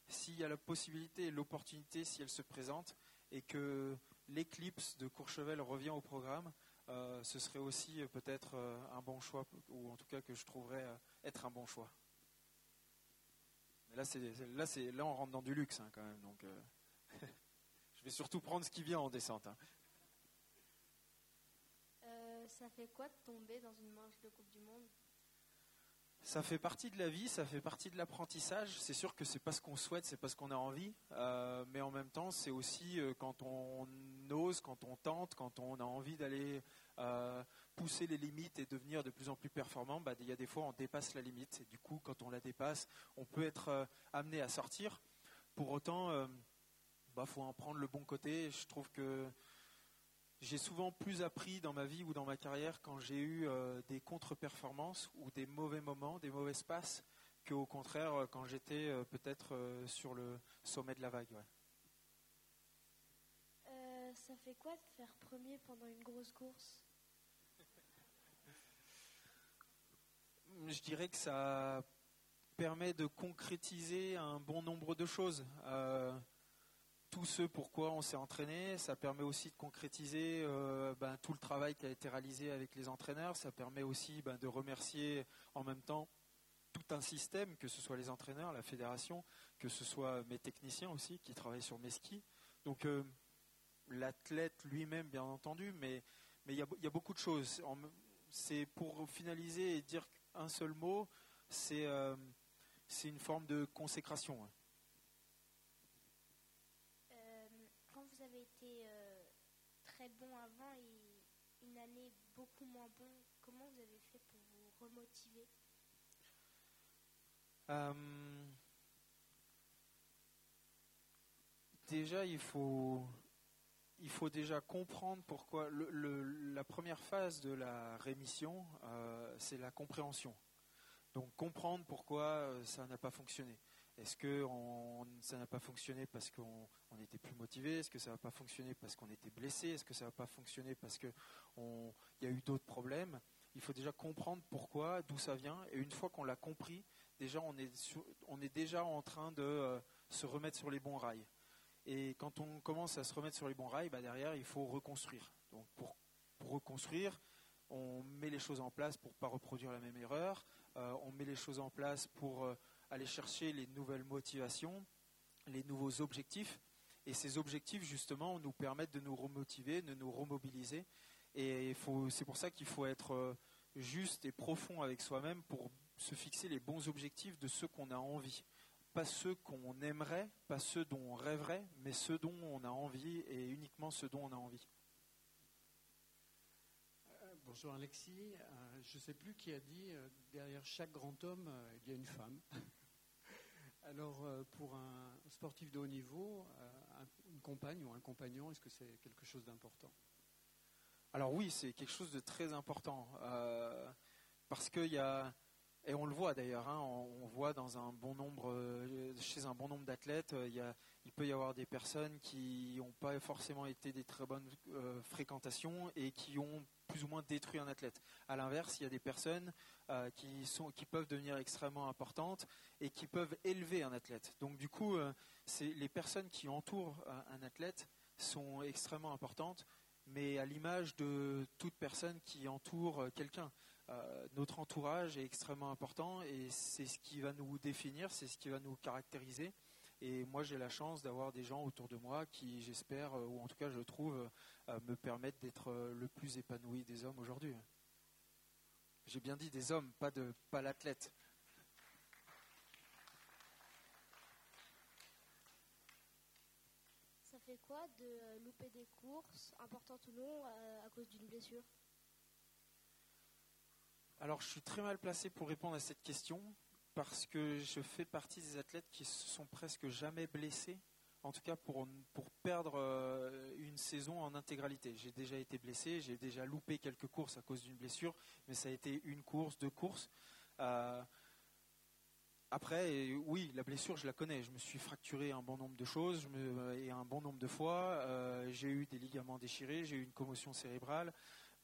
s'il y a la possibilité et l'opportunité, si elle se présente, et que l'éclipse de Courchevel revient au programme, euh, ce serait aussi peut-être euh, un bon choix, ou en tout cas que je trouverais être un bon choix. Là, là, là, on rentre dans du luxe hein, quand même. Donc, Je vais surtout prendre ce qui vient en descente. Hein. Euh, ça fait quoi de tomber dans une manche de Coupe du Monde? Ça fait partie de la vie, ça fait partie de l'apprentissage. C'est sûr que c'est pas ce qu'on souhaite, c'est pas ce qu'on a envie, euh, mais en même temps, c'est aussi euh, quand on ose, quand on tente, quand on a envie d'aller pousser les limites et devenir de plus en plus performant. Bah, il y a des fois, on dépasse la limite, et du coup, quand on la dépasse, on peut être amené à sortir. Pour autant, bah, faut en prendre le bon côté. Je trouve que j'ai souvent plus appris dans ma vie ou dans ma carrière quand j'ai eu euh, des contre-performances ou des mauvais moments, des mauvais passes, qu'au contraire euh, quand j'étais euh, peut-être sur le sommet de la vague. ça fait quoi de faire premier pendant une grosse course? Je dirais que ça permet de concrétiser un bon nombre de choses tout ce pourquoi on s'est entraîné. Ça permet aussi de concrétiser euh, ben, tout le travail qui a été réalisé avec les entraîneurs. Ça permet aussi ben, de remercier en même temps tout un système, que ce soit les entraîneurs, la fédération, que ce soit mes techniciens aussi qui travaillent sur mes skis. Donc euh, l'athlète lui-même, bien entendu, mais il y, a beaucoup de choses. C'est pour finaliser et dire un seul mot, c'est euh, une forme de consécration. Hein. bon avant et une année beaucoup moins bon, comment vous avez fait pour vous remotiver? Euh, Déjà, il faut, il faut déjà comprendre pourquoi. la première phase de la rémission, euh, c'est la compréhension. Donc comprendre pourquoi euh, ça n'a pas fonctionné. Est-ce que ça n'a pas fonctionné parce qu'on était plus motivé? Est-ce que ça n'a pas fonctionné parce qu'on était blessé? Est-ce que ça n'a pas fonctionné parce qu'il y a eu d'autres problèmes? Il faut déjà comprendre pourquoi, d'où ça vient. Et une fois qu'on l'a compris, déjà on est, on est déjà en train de euh, se remettre sur les bons rails. Et quand on commence à se remettre sur les bons rails, bah, derrière, il faut reconstruire. Donc pour, reconstruire, on met les choses en place pour ne pas reproduire la même erreur. Euh, on met les choses en place pour euh, aller chercher les nouvelles motivations, les nouveaux objectifs. Et ces objectifs, justement, nous permettent de nous remotiver, de nous remobiliser. Et c'est pour ça qu'il faut être euh, juste et profond avec soi-même pour se fixer les bons objectifs de ce qu'on a envie pas ceux qu'on aimerait, pas ceux dont on rêverait, mais ceux dont on a envie et uniquement ceux dont on a envie. Euh, bonjour Alexis, euh, je ne sais plus qui a dit derrière chaque grand homme il y a une femme. Alors pour un sportif de haut niveau, une compagne ou un compagnon, est-ce que c'est quelque chose d'important? Alors oui, c'est quelque chose de très important parce qu'il y a et on le voit d'ailleurs, hein, on, voit dans un bon nombre, euh, chez un bon nombre d'athlètes, euh, il, peut y avoir des personnes qui n'ont pas forcément été des très bonnes euh, fréquentations et qui ont plus ou moins détruit un athlète. À l'inverse, il y a des personnes qui, sont, qui peuvent devenir extrêmement importantes et qui peuvent élever un athlète. Donc du coup, les personnes qui entourent un athlète sont extrêmement importantes, mais à l'image de toute personne qui entoure quelqu'un. Euh, notre entourage est extrêmement important et c'est ce qui va nous définir, c'est ce qui va nous caractériser. Et moi, j'ai la chance d'avoir des gens autour de moi qui, j'espère, euh, ou en tout cas, je trouve, euh, me permettent d'être le plus épanoui des hommes aujourd'hui. J'ai bien dit des hommes, pas de pas l'athlète. Ça fait quoi de louper des courses, importantes ou non, à cause d'une blessure? Alors, je suis très mal placé pour répondre à cette question parce que je fais partie des athlètes qui se sont presque jamais blessés, en tout cas pour, pour perdre euh, une saison en intégralité. J'ai déjà été blessé, j'ai déjà loupé quelques courses à cause d'une blessure, mais ça a été une course, deux courses. Euh, après, oui, la blessure, je la connais. Je me suis fracturé un bon nombre de choses et un bon nombre de fois. Euh, j'ai eu des ligaments déchirés, j'ai eu une commotion cérébrale,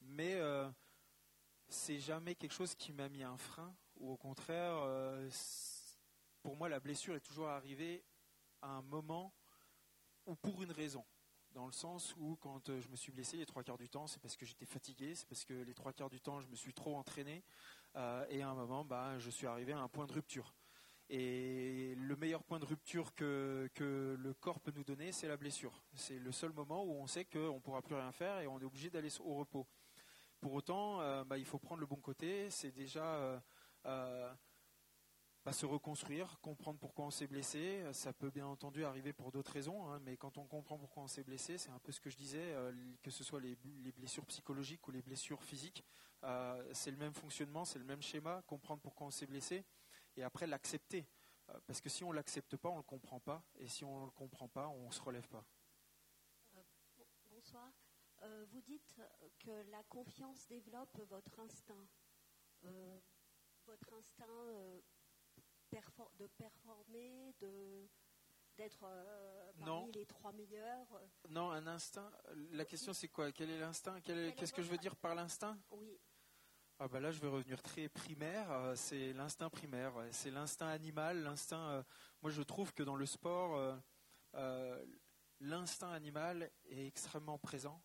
mais c'est jamais quelque chose qui m'a mis un frein, ou au contraire, euh, pour moi, la blessure est toujours arrivée à un moment ou pour une raison. Dans le sens où, quand euh, je me suis blessé les trois quarts du temps, c'est parce que j'étais fatigué, c'est parce que les trois quarts du temps, je me suis trop entraîné, euh, et à un moment, bah, je suis arrivé à un point de rupture. Et le meilleur point de rupture que, que le corps peut nous donner, c'est la blessure. C'est le seul moment où on sait qu'on ne pourra plus rien faire et on est obligé d'aller au repos. Pour autant, euh, bah, il faut prendre le bon côté, c'est déjà euh, euh, bah, se reconstruire, comprendre pourquoi on s'est blessé. Ça peut bien entendu arriver pour d'autres raisons, hein, mais quand on comprend pourquoi on s'est blessé, c'est un peu ce que je disais, que ce soit les, blessures psychologiques ou les blessures physiques, c'est le même fonctionnement, c'est le même schéma, comprendre pourquoi on s'est blessé, et après l'accepter. parce que si on ne l'accepte pas, on ne le comprend pas, et si on ne le comprend pas, on ne se relève pas. Euh, vous dites que la confiance développe votre instinct, euh, votre instinct euh, de performer, de d'être parmi les trois meilleurs. Non, un instinct. La question c'est quoi? Quel est l'instinct? Qu'est-ce que je veux dire par l'instinct? Oui. Ah bah là, je vais revenir très primaire. C'est l'instinct primaire. C'est l'instinct animal. L'instinct. moi, je trouve que dans le sport, l'instinct animal est extrêmement présent.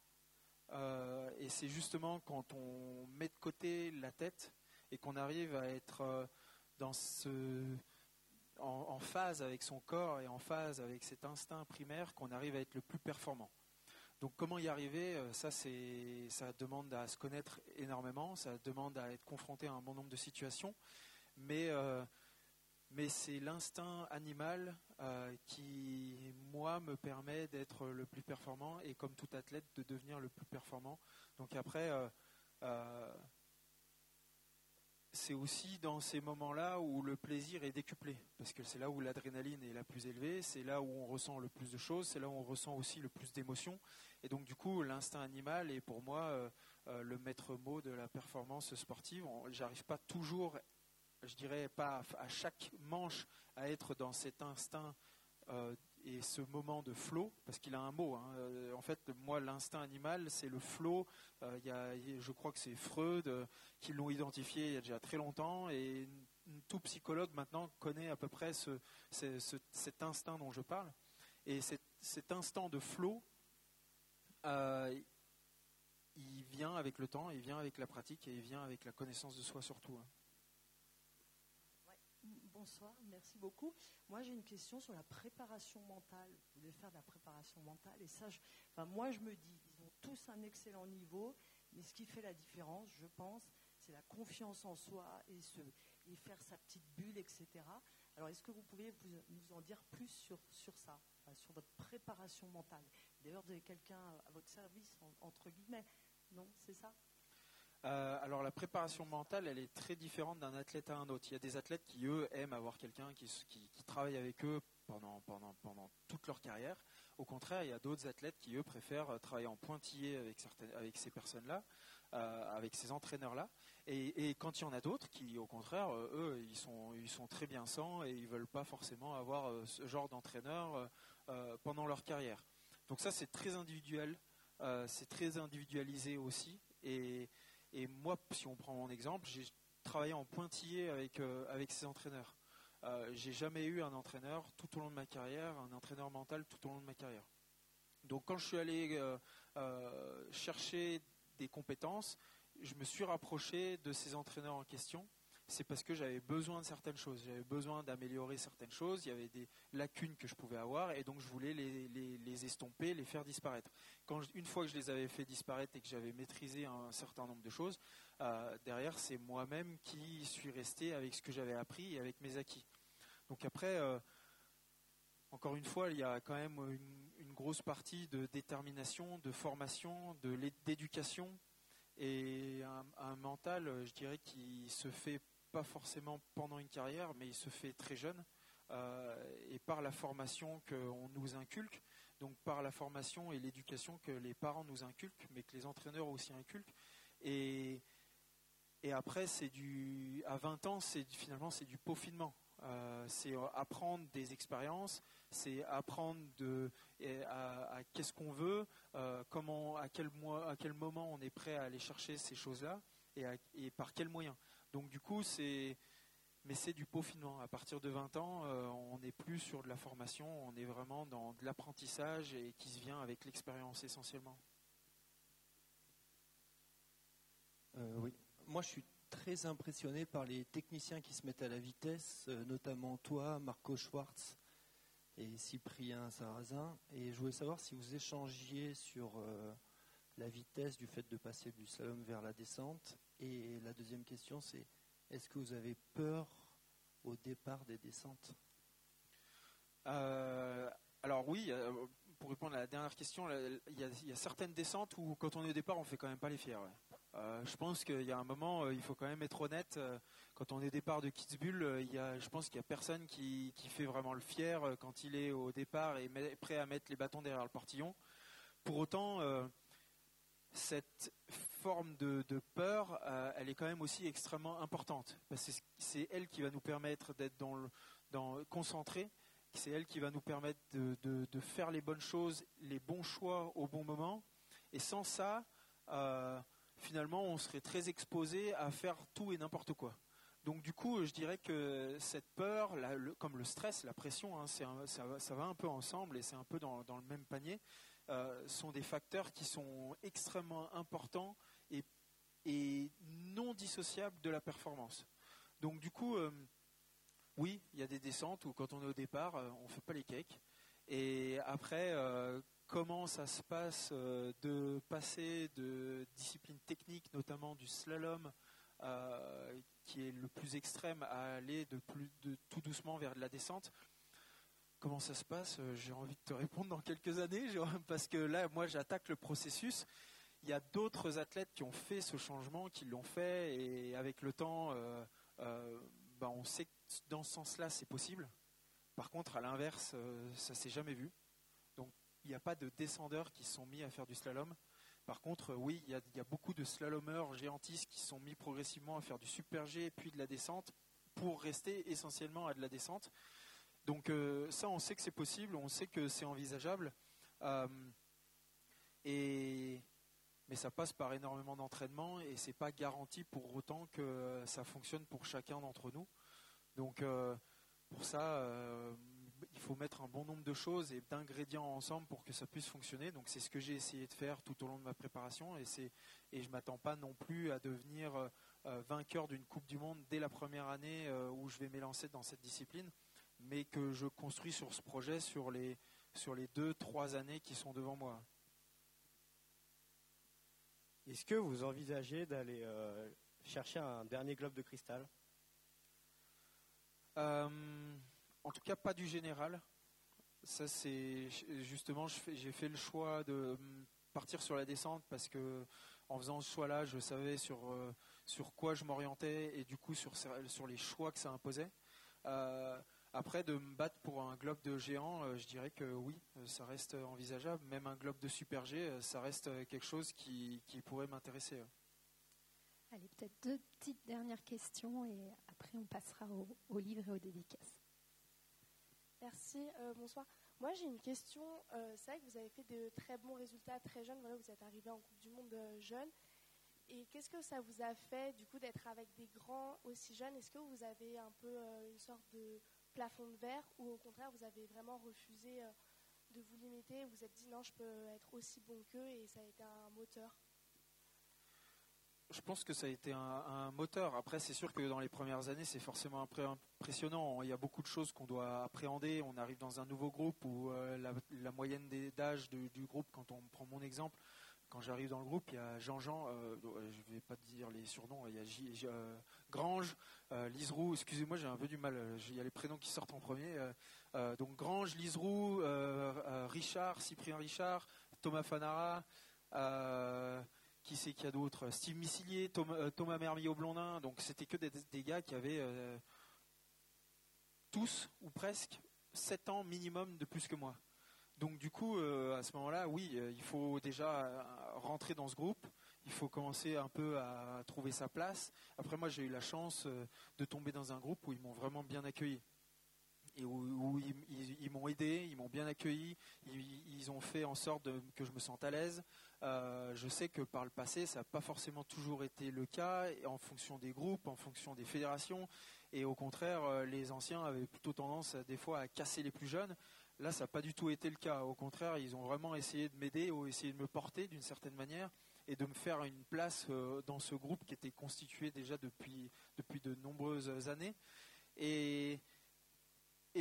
Euh, et c'est justement quand on met de côté la tête et qu'on arrive à être euh, dans ce, en, phase avec son corps et en phase avec cet instinct primaire qu'on arrive à être le plus performant. Donc comment y arriver? Euh, Ça, ça demande à se connaître énormément, ça demande à être confronté à un bon nombre de situations, mais mais c'est l'instinct animal euh, qui, moi, me permet d'être le plus performant et comme tout athlète, de devenir le plus performant. Donc après, euh, euh, c'est aussi dans ces moments-là où le plaisir est décuplé, parce que c'est là où l'adrénaline est la plus élevée, c'est là où on ressent le plus de choses, c'est là où on ressent aussi le plus d'émotions. Et donc du coup, l'instinct animal est pour moi le maître mot de la performance sportive. J'arrive pas toujours, je dirais pas à chaque manche à être dans cet instinct euh, et ce moment de flow, parce qu'il a un mot. Hein. Euh, en fait, moi, l'instinct animal, c'est le flow. Euh, je crois que c'est Freud qui l'ont identifié il y a déjà très longtemps, et tout psychologue maintenant connaît à peu près ce, cet instinct dont je parle. Et cet, cet instant de flow, il vient avec le temps, il vient avec la pratique, et il vient avec la connaissance de soi surtout. Hein. Bonsoir, merci beaucoup. Moi, j'ai une question sur la préparation mentale. Vous voulez faire de la préparation mentale et ça, enfin, moi, je me dis, ils ont tous un excellent niveau, mais ce qui fait la différence, je pense, c'est la confiance en soi et, et faire sa petite bulle, etc. Alors, est-ce que vous pouvez nous en dire plus sur, sur ça, sur votre préparation mentale? D'ailleurs, vous avez quelqu'un à votre service, entre guillemets, non C'est ça? Euh, alors la préparation mentale, elle est très différente d'un athlète à un autre. Il y a des athlètes qui, eux, aiment avoir quelqu'un qui, travaille avec eux pendant, toute leur carrière. Au contraire, il y a d'autres athlètes qui, eux, préfèrent travailler en pointillé avec, certaines, avec ces personnes-là, euh, avec ces entraîneurs-là. Et, quand il y en a d'autres qui, au contraire, euh, eux, ils sont, ils sont très bien sans et ils ne veulent pas forcément avoir ce genre d'entraîneur pendant leur carrière. Donc ça, c'est très individuel, c'est très individualisé aussi. Et, et moi, si on prend mon exemple, j'ai travaillé en pointillé avec, euh, ces entraîneurs. Euh, j'ai jamais eu un entraîneur tout au long de ma carrière, un entraîneur mental tout au long de ma carrière. Donc quand je suis allé euh, chercher des compétences, je me suis rapproché de ces entraîneurs en question c'est parce que j'avais besoin de certaines choses. J'avais besoin d'améliorer certaines choses. Il y avait des lacunes que je pouvais avoir et donc je voulais les, estomper, les faire disparaître. Quand une fois que je les avais fait disparaître et que j'avais maîtrisé un certain nombre de choses, euh, derrière c'est moi-même qui suis resté avec ce que j'avais appris et avec mes acquis. Donc après, euh, encore une fois, il y a quand même une, grosse partie de détermination, de formation, d'éducation et un, un, mental, je dirais, qui se fait pas forcément pendant une carrière, mais il se fait très jeune. Euh, et par la formation qu'on nous inculque, donc par la formation et l'éducation que les parents nous inculquent, mais que les entraîneurs aussi inculquent. Et, et après, c'est du, à 20 ans, c'est finalement c'est du peaufinement. Euh, c'est apprendre des expériences, c'est apprendre de, à, qu'est-ce qu'on veut, euh, comment, à quel, à quel moment on est prêt à aller chercher ces choses-là et, et par quels moyens. Donc du coup, c'est mais c'est du peaufinement. À partir de 20 ans, euh, on n'est plus sur de la formation, on est vraiment dans de l'apprentissage et qui se vient avec l'expérience essentiellement. Euh, oui, moi je suis très impressionné par les techniciens qui se mettent à la vitesse, euh, notamment toi, Marco Schwartz et Cyprien Sarrazin. Et je voulais savoir si vous échangiez sur la vitesse du fait de passer du slalom vers la descente et la deuxième question, c'est est-ce que vous avez peur au départ des descentes? Euh, Alors oui, euh, pour répondre à la dernière question, il y, a certaines descentes où quand on est au départ, on fait quand même pas les fiers. Euh, je pense qu'il y a un moment, il faut quand même être honnête. Quand on est au départ de Kitzbühel, il y a, je pense qu'il n'y a personne qui, qui, fait vraiment le fier quand il est au départ et prêt à mettre les bâtons derrière le portillon. Pour autant, cette forme de, peur, euh, elle est quand même aussi extrêmement importante. Parce que c'est elle qui va nous permettre d'être dans, concentré. C'est elle qui va nous permettre de, faire les bonnes choses, les bons choix au bon moment. Et sans ça, euh, finalement, on serait très exposé à faire tout et n'importe quoi. Donc du coup, je dirais que cette peur, comme le stress, la pression, hein, ça, va un peu ensemble et c'est un peu dans le même panier. Euh, sont des facteurs qui sont extrêmement importants et, non dissociables de la performance. Donc du coup, euh, oui, il y a des descentes où quand on est au départ, euh, on ne fait pas les cakes. Et après, comment ça se passe de passer de disciplines techniques, notamment du slalom, qui est le plus extrême, à aller de tout doucement vers de la descente comment ça se passe euh, J'ai envie de te répondre dans quelques années, parce que là, moi, j'attaque le processus. il y a d'autres athlètes qui ont fait ce changement, qui l'ont fait, et avec le temps, euh, euh, bah, on sait que dans ce sens-là, c'est possible. Par contre, à l'inverse, euh, ça s'est jamais vu. Donc, il n'y a pas de descendeurs qui sont mis à faire du slalom. Par contre, oui, il y, a beaucoup de slalomeurs géantistes qui sont mis progressivement à faire du super G puis de la descente pour rester essentiellement à de la descente. Donc ça, on sait que c'est possible, on sait que c'est envisageable. et mais ça passe par énormément d'entraînement et c'est pas garanti pour autant que ça fonctionne pour chacun d'entre nous. Donc euh, pour ça, euh, il faut mettre un bon nombre de choses et d'ingrédients ensemble pour que ça puisse fonctionner. Donc c'est ce que j'ai essayé de faire tout au long de ma préparation et et je m'attends pas non plus à devenir euh, vainqueur d'une Coupe du Monde dès la première année où je vais m'élancer dans cette discipline, mais que je construis sur ce projet sur les sur les deux trois années qui sont devant moi. Est-ce que vous envisagez d'aller euh, chercher un dernier globe de cristal? Euh, En tout cas, pas du général. Ça, c'est justement, j'ai fait le choix de partir sur la descente parce que en faisant ce choix-là, je savais sur euh, sur quoi je m'orientais et du coup sur sur les choix que ça imposait. Après, de me battre pour un globe de géant, euh, je dirais que oui, euh, ça reste envisageable. Même un globe de super G, euh, ça reste quelque chose qui, pourrait m'intéresser. Allez, peut-être deux petites dernières questions et après on passera au, livre et aux dédicaces. Merci, bonsoir. Moi j'ai une question. c'est vrai que vous avez fait de très bons résultats très jeunes. Voilà, vous êtes arrivé en Coupe du Monde jeune. Et qu'est-ce que ça vous a fait du coup d'être avec des grands aussi jeunes? Est-ce que vous avez un peu une sorte de plafond de verre ou au contraire vous avez vraiment refusé euh, de vous limiter, vous vous êtes dit non je peux être aussi bon qu'eux et ça a été un moteur? Je pense que ça a été un, moteur. Après, c'est sûr que dans les premières années, c'est forcément impressionnant. Il y a beaucoup de choses qu'on doit appréhender. On arrive dans un nouveau groupe où euh, la, moyenne d'âge du groupe, quand on prend mon exemple, quand j'arrive dans le groupe, il y a Jean-Jean, euh, je ne vais pas dire les surnoms, il y a euh, Grange, euh, Liseroux, excusez-moi, j'ai un peu du mal, il y a les prénoms qui sortent en premier. donc Grange, Liseroux, Richard, Cyprien Richard, Thomas Fanara, qui c'est qu'il y a d'autres Steve Missilier, Thomas, Thomas Mermillot-Blondin, donc c'était que des, des, gars qui avaient tous, ou presque, 7 ans minimum de plus que moi. Donc du coup, euh, à ce moment-là, oui, euh, il faut déjà euh, rentrer dans ce groupe. Il faut commencer un peu à trouver sa place. Après, moi, j'ai eu la chance de tomber dans un groupe où ils m'ont vraiment bien accueilli et où, ils, m'ont aidé, ils m'ont bien accueilli, ils, ont fait en sorte que je me sente à l'aise. je sais que par le passé, ça n'a pas forcément toujours été le cas, en fonction des groupes, en fonction des fédérations, et au contraire, les anciens avaient plutôt tendance des fois à casser les plus jeunes. Là, ça n'a pas du tout été le cas. Au contraire, ils ont vraiment essayé de m'aider ou essayé de me porter d'une certaine manière et de me faire une place euh, dans ce groupe qui était constitué déjà depuis, depuis de nombreuses années. Et,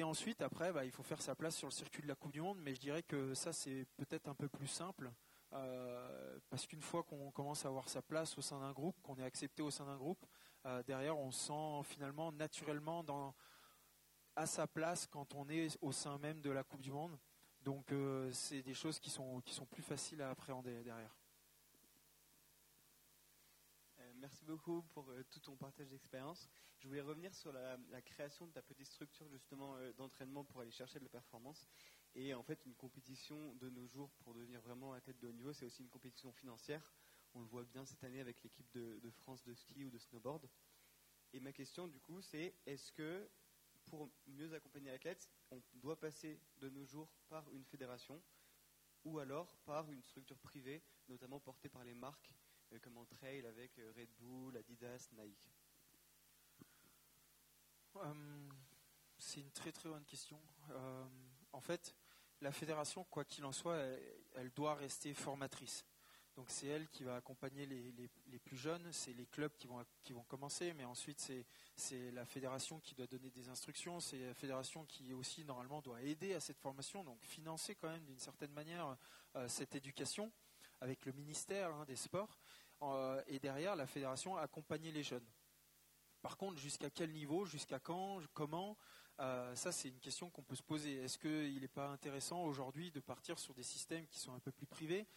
ensuite, après, bah, il faut faire sa place sur le circuit de la Coupe du Monde, mais je dirais que ça, c'est peut-être un peu plus simple. Euh, parce qu'une fois qu'on commence à avoir sa place au sein d'un groupe, qu'on est accepté au sein d'un groupe, euh, derrière on se sent finalement naturellement dans, à sa place quand on est au sein même de la Coupe du Monde. Donc euh, c'est des choses qui sont, qui sont plus faciles à appréhender derrière. Euh, merci beaucoup pour euh, tout ton partage d'expérience. Je voulais revenir sur la, création de ta petite structure justement d'entraînement pour aller chercher de la performance. Et en fait, une compétition de nos jours pour devenir vraiment tête de haut niveau, c'est aussi une compétition financière. On le voit bien cette année avec l'équipe de France de ski ou de snowboard. Et ma question du coup, c'est est-ce que pour mieux accompagner l'athlète, on doit passer de nos jours par une fédération ou alors par une structure privée, notamment portée par les marques euh, comme en trail avec euh, Red Bull, Adidas, Nike euh, C'est une très très bonne question. en fait, la fédération, quoi qu'il en soit, elle doit rester formatrice. Donc c'est elle qui va accompagner les, plus jeunes, c'est les clubs qui vont, qui vont commencer, mais ensuite c'est la fédération qui doit donner des instructions, c'est la fédération qui aussi normalement doit aider à cette formation, donc financer quand même d'une certaine manière euh, cette éducation avec le ministère hein, des Sports, euh, et derrière la fédération accompagner les jeunes. Par contre, jusqu'à quel niveau, jusqu'à quand, comment, euh, ça c'est une question qu'on peut se poser. Est-ce qu'il n'est pas intéressant aujourd'hui de partir sur des systèmes qui sont un peu plus privés?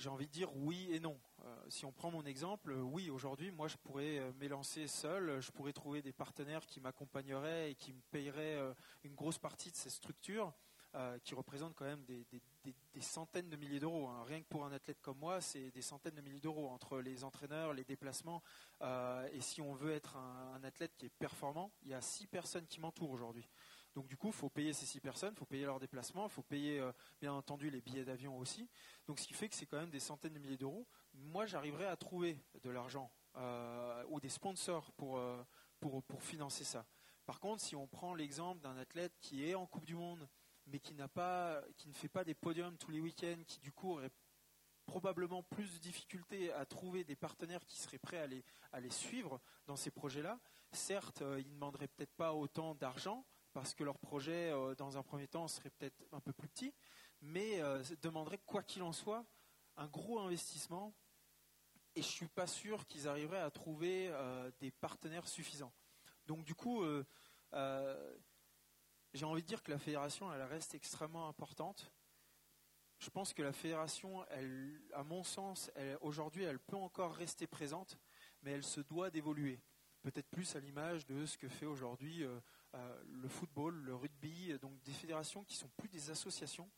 J'ai envie de dire oui et non. si on prend mon exemple, oui, aujourd'hui, moi, je pourrais m'élancer seul, je pourrais trouver des partenaires qui m'accompagneraient et qui me payeraient une grosse partie de ces structures. Euh, qui représentent quand même des, centaines de milliers d'euros. Hein. Rien que pour un athlète comme moi, c'est des centaines de milliers d'euros entre les entraîneurs, les déplacements. Euh, et si on veut être un, athlète qui est performant, il y a six personnes qui m'entourent aujourd'hui. Donc du coup, il faut payer ces six personnes, il faut payer leurs déplacements, il faut payer euh, bien entendu les billets d'avion aussi. Donc ce qui fait que c'est quand même des centaines de milliers d'euros. Moi, j'arriverai à trouver de l'argent ou des sponsors pour, pour, pour financer ça. Par contre, si on prend l'exemple d'un athlète qui est en Coupe du Monde, mais qui, pas, qui ne fait pas des podiums tous les week-ends, qui du coup aurait probablement plus de difficultés à trouver des partenaires qui seraient prêts à les, à les suivre dans ces projets-là. Certes, euh, ils ne demanderaient peut-être pas autant d'argent, parce que leur projet, euh, dans un premier temps, serait peut-être un peu plus petit, mais euh, demanderaient, quoi qu'il en soit, un gros investissement. Et je ne suis pas sûr qu'ils arriveraient à trouver des partenaires suffisants. Donc du coup, j'ai envie de dire que la fédération, elle reste extrêmement importante. Je pense que la fédération, à mon sens, aujourd'hui, elle peut encore rester présente, mais elle se doit d'évoluer. Peut-être plus à l'image de ce que fait aujourd'hui euh, euh, le football, le rugby, donc des fédérations qui sont plus des associations,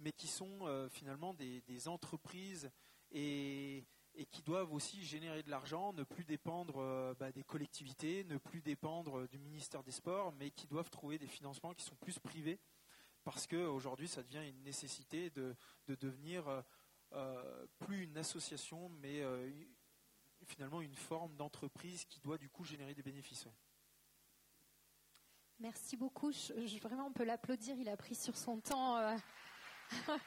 mais qui sont euh, finalement des, entreprises et, qui doivent aussi générer de l'argent, ne plus dépendre euh, bah, des collectivités, ne plus dépendre euh, du ministère des Sports, mais qui doivent trouver des financements qui sont plus privés, parce qu'aujourd'hui, ça devient une nécessité de, devenir euh, plus une association, mais finalement une forme d'entreprise qui doit du coup générer des bénéfices. Merci beaucoup. vraiment, on peut l'applaudir. Il a pris sur son temps.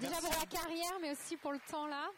Déjà pour la carrière, mais aussi pour le temps là.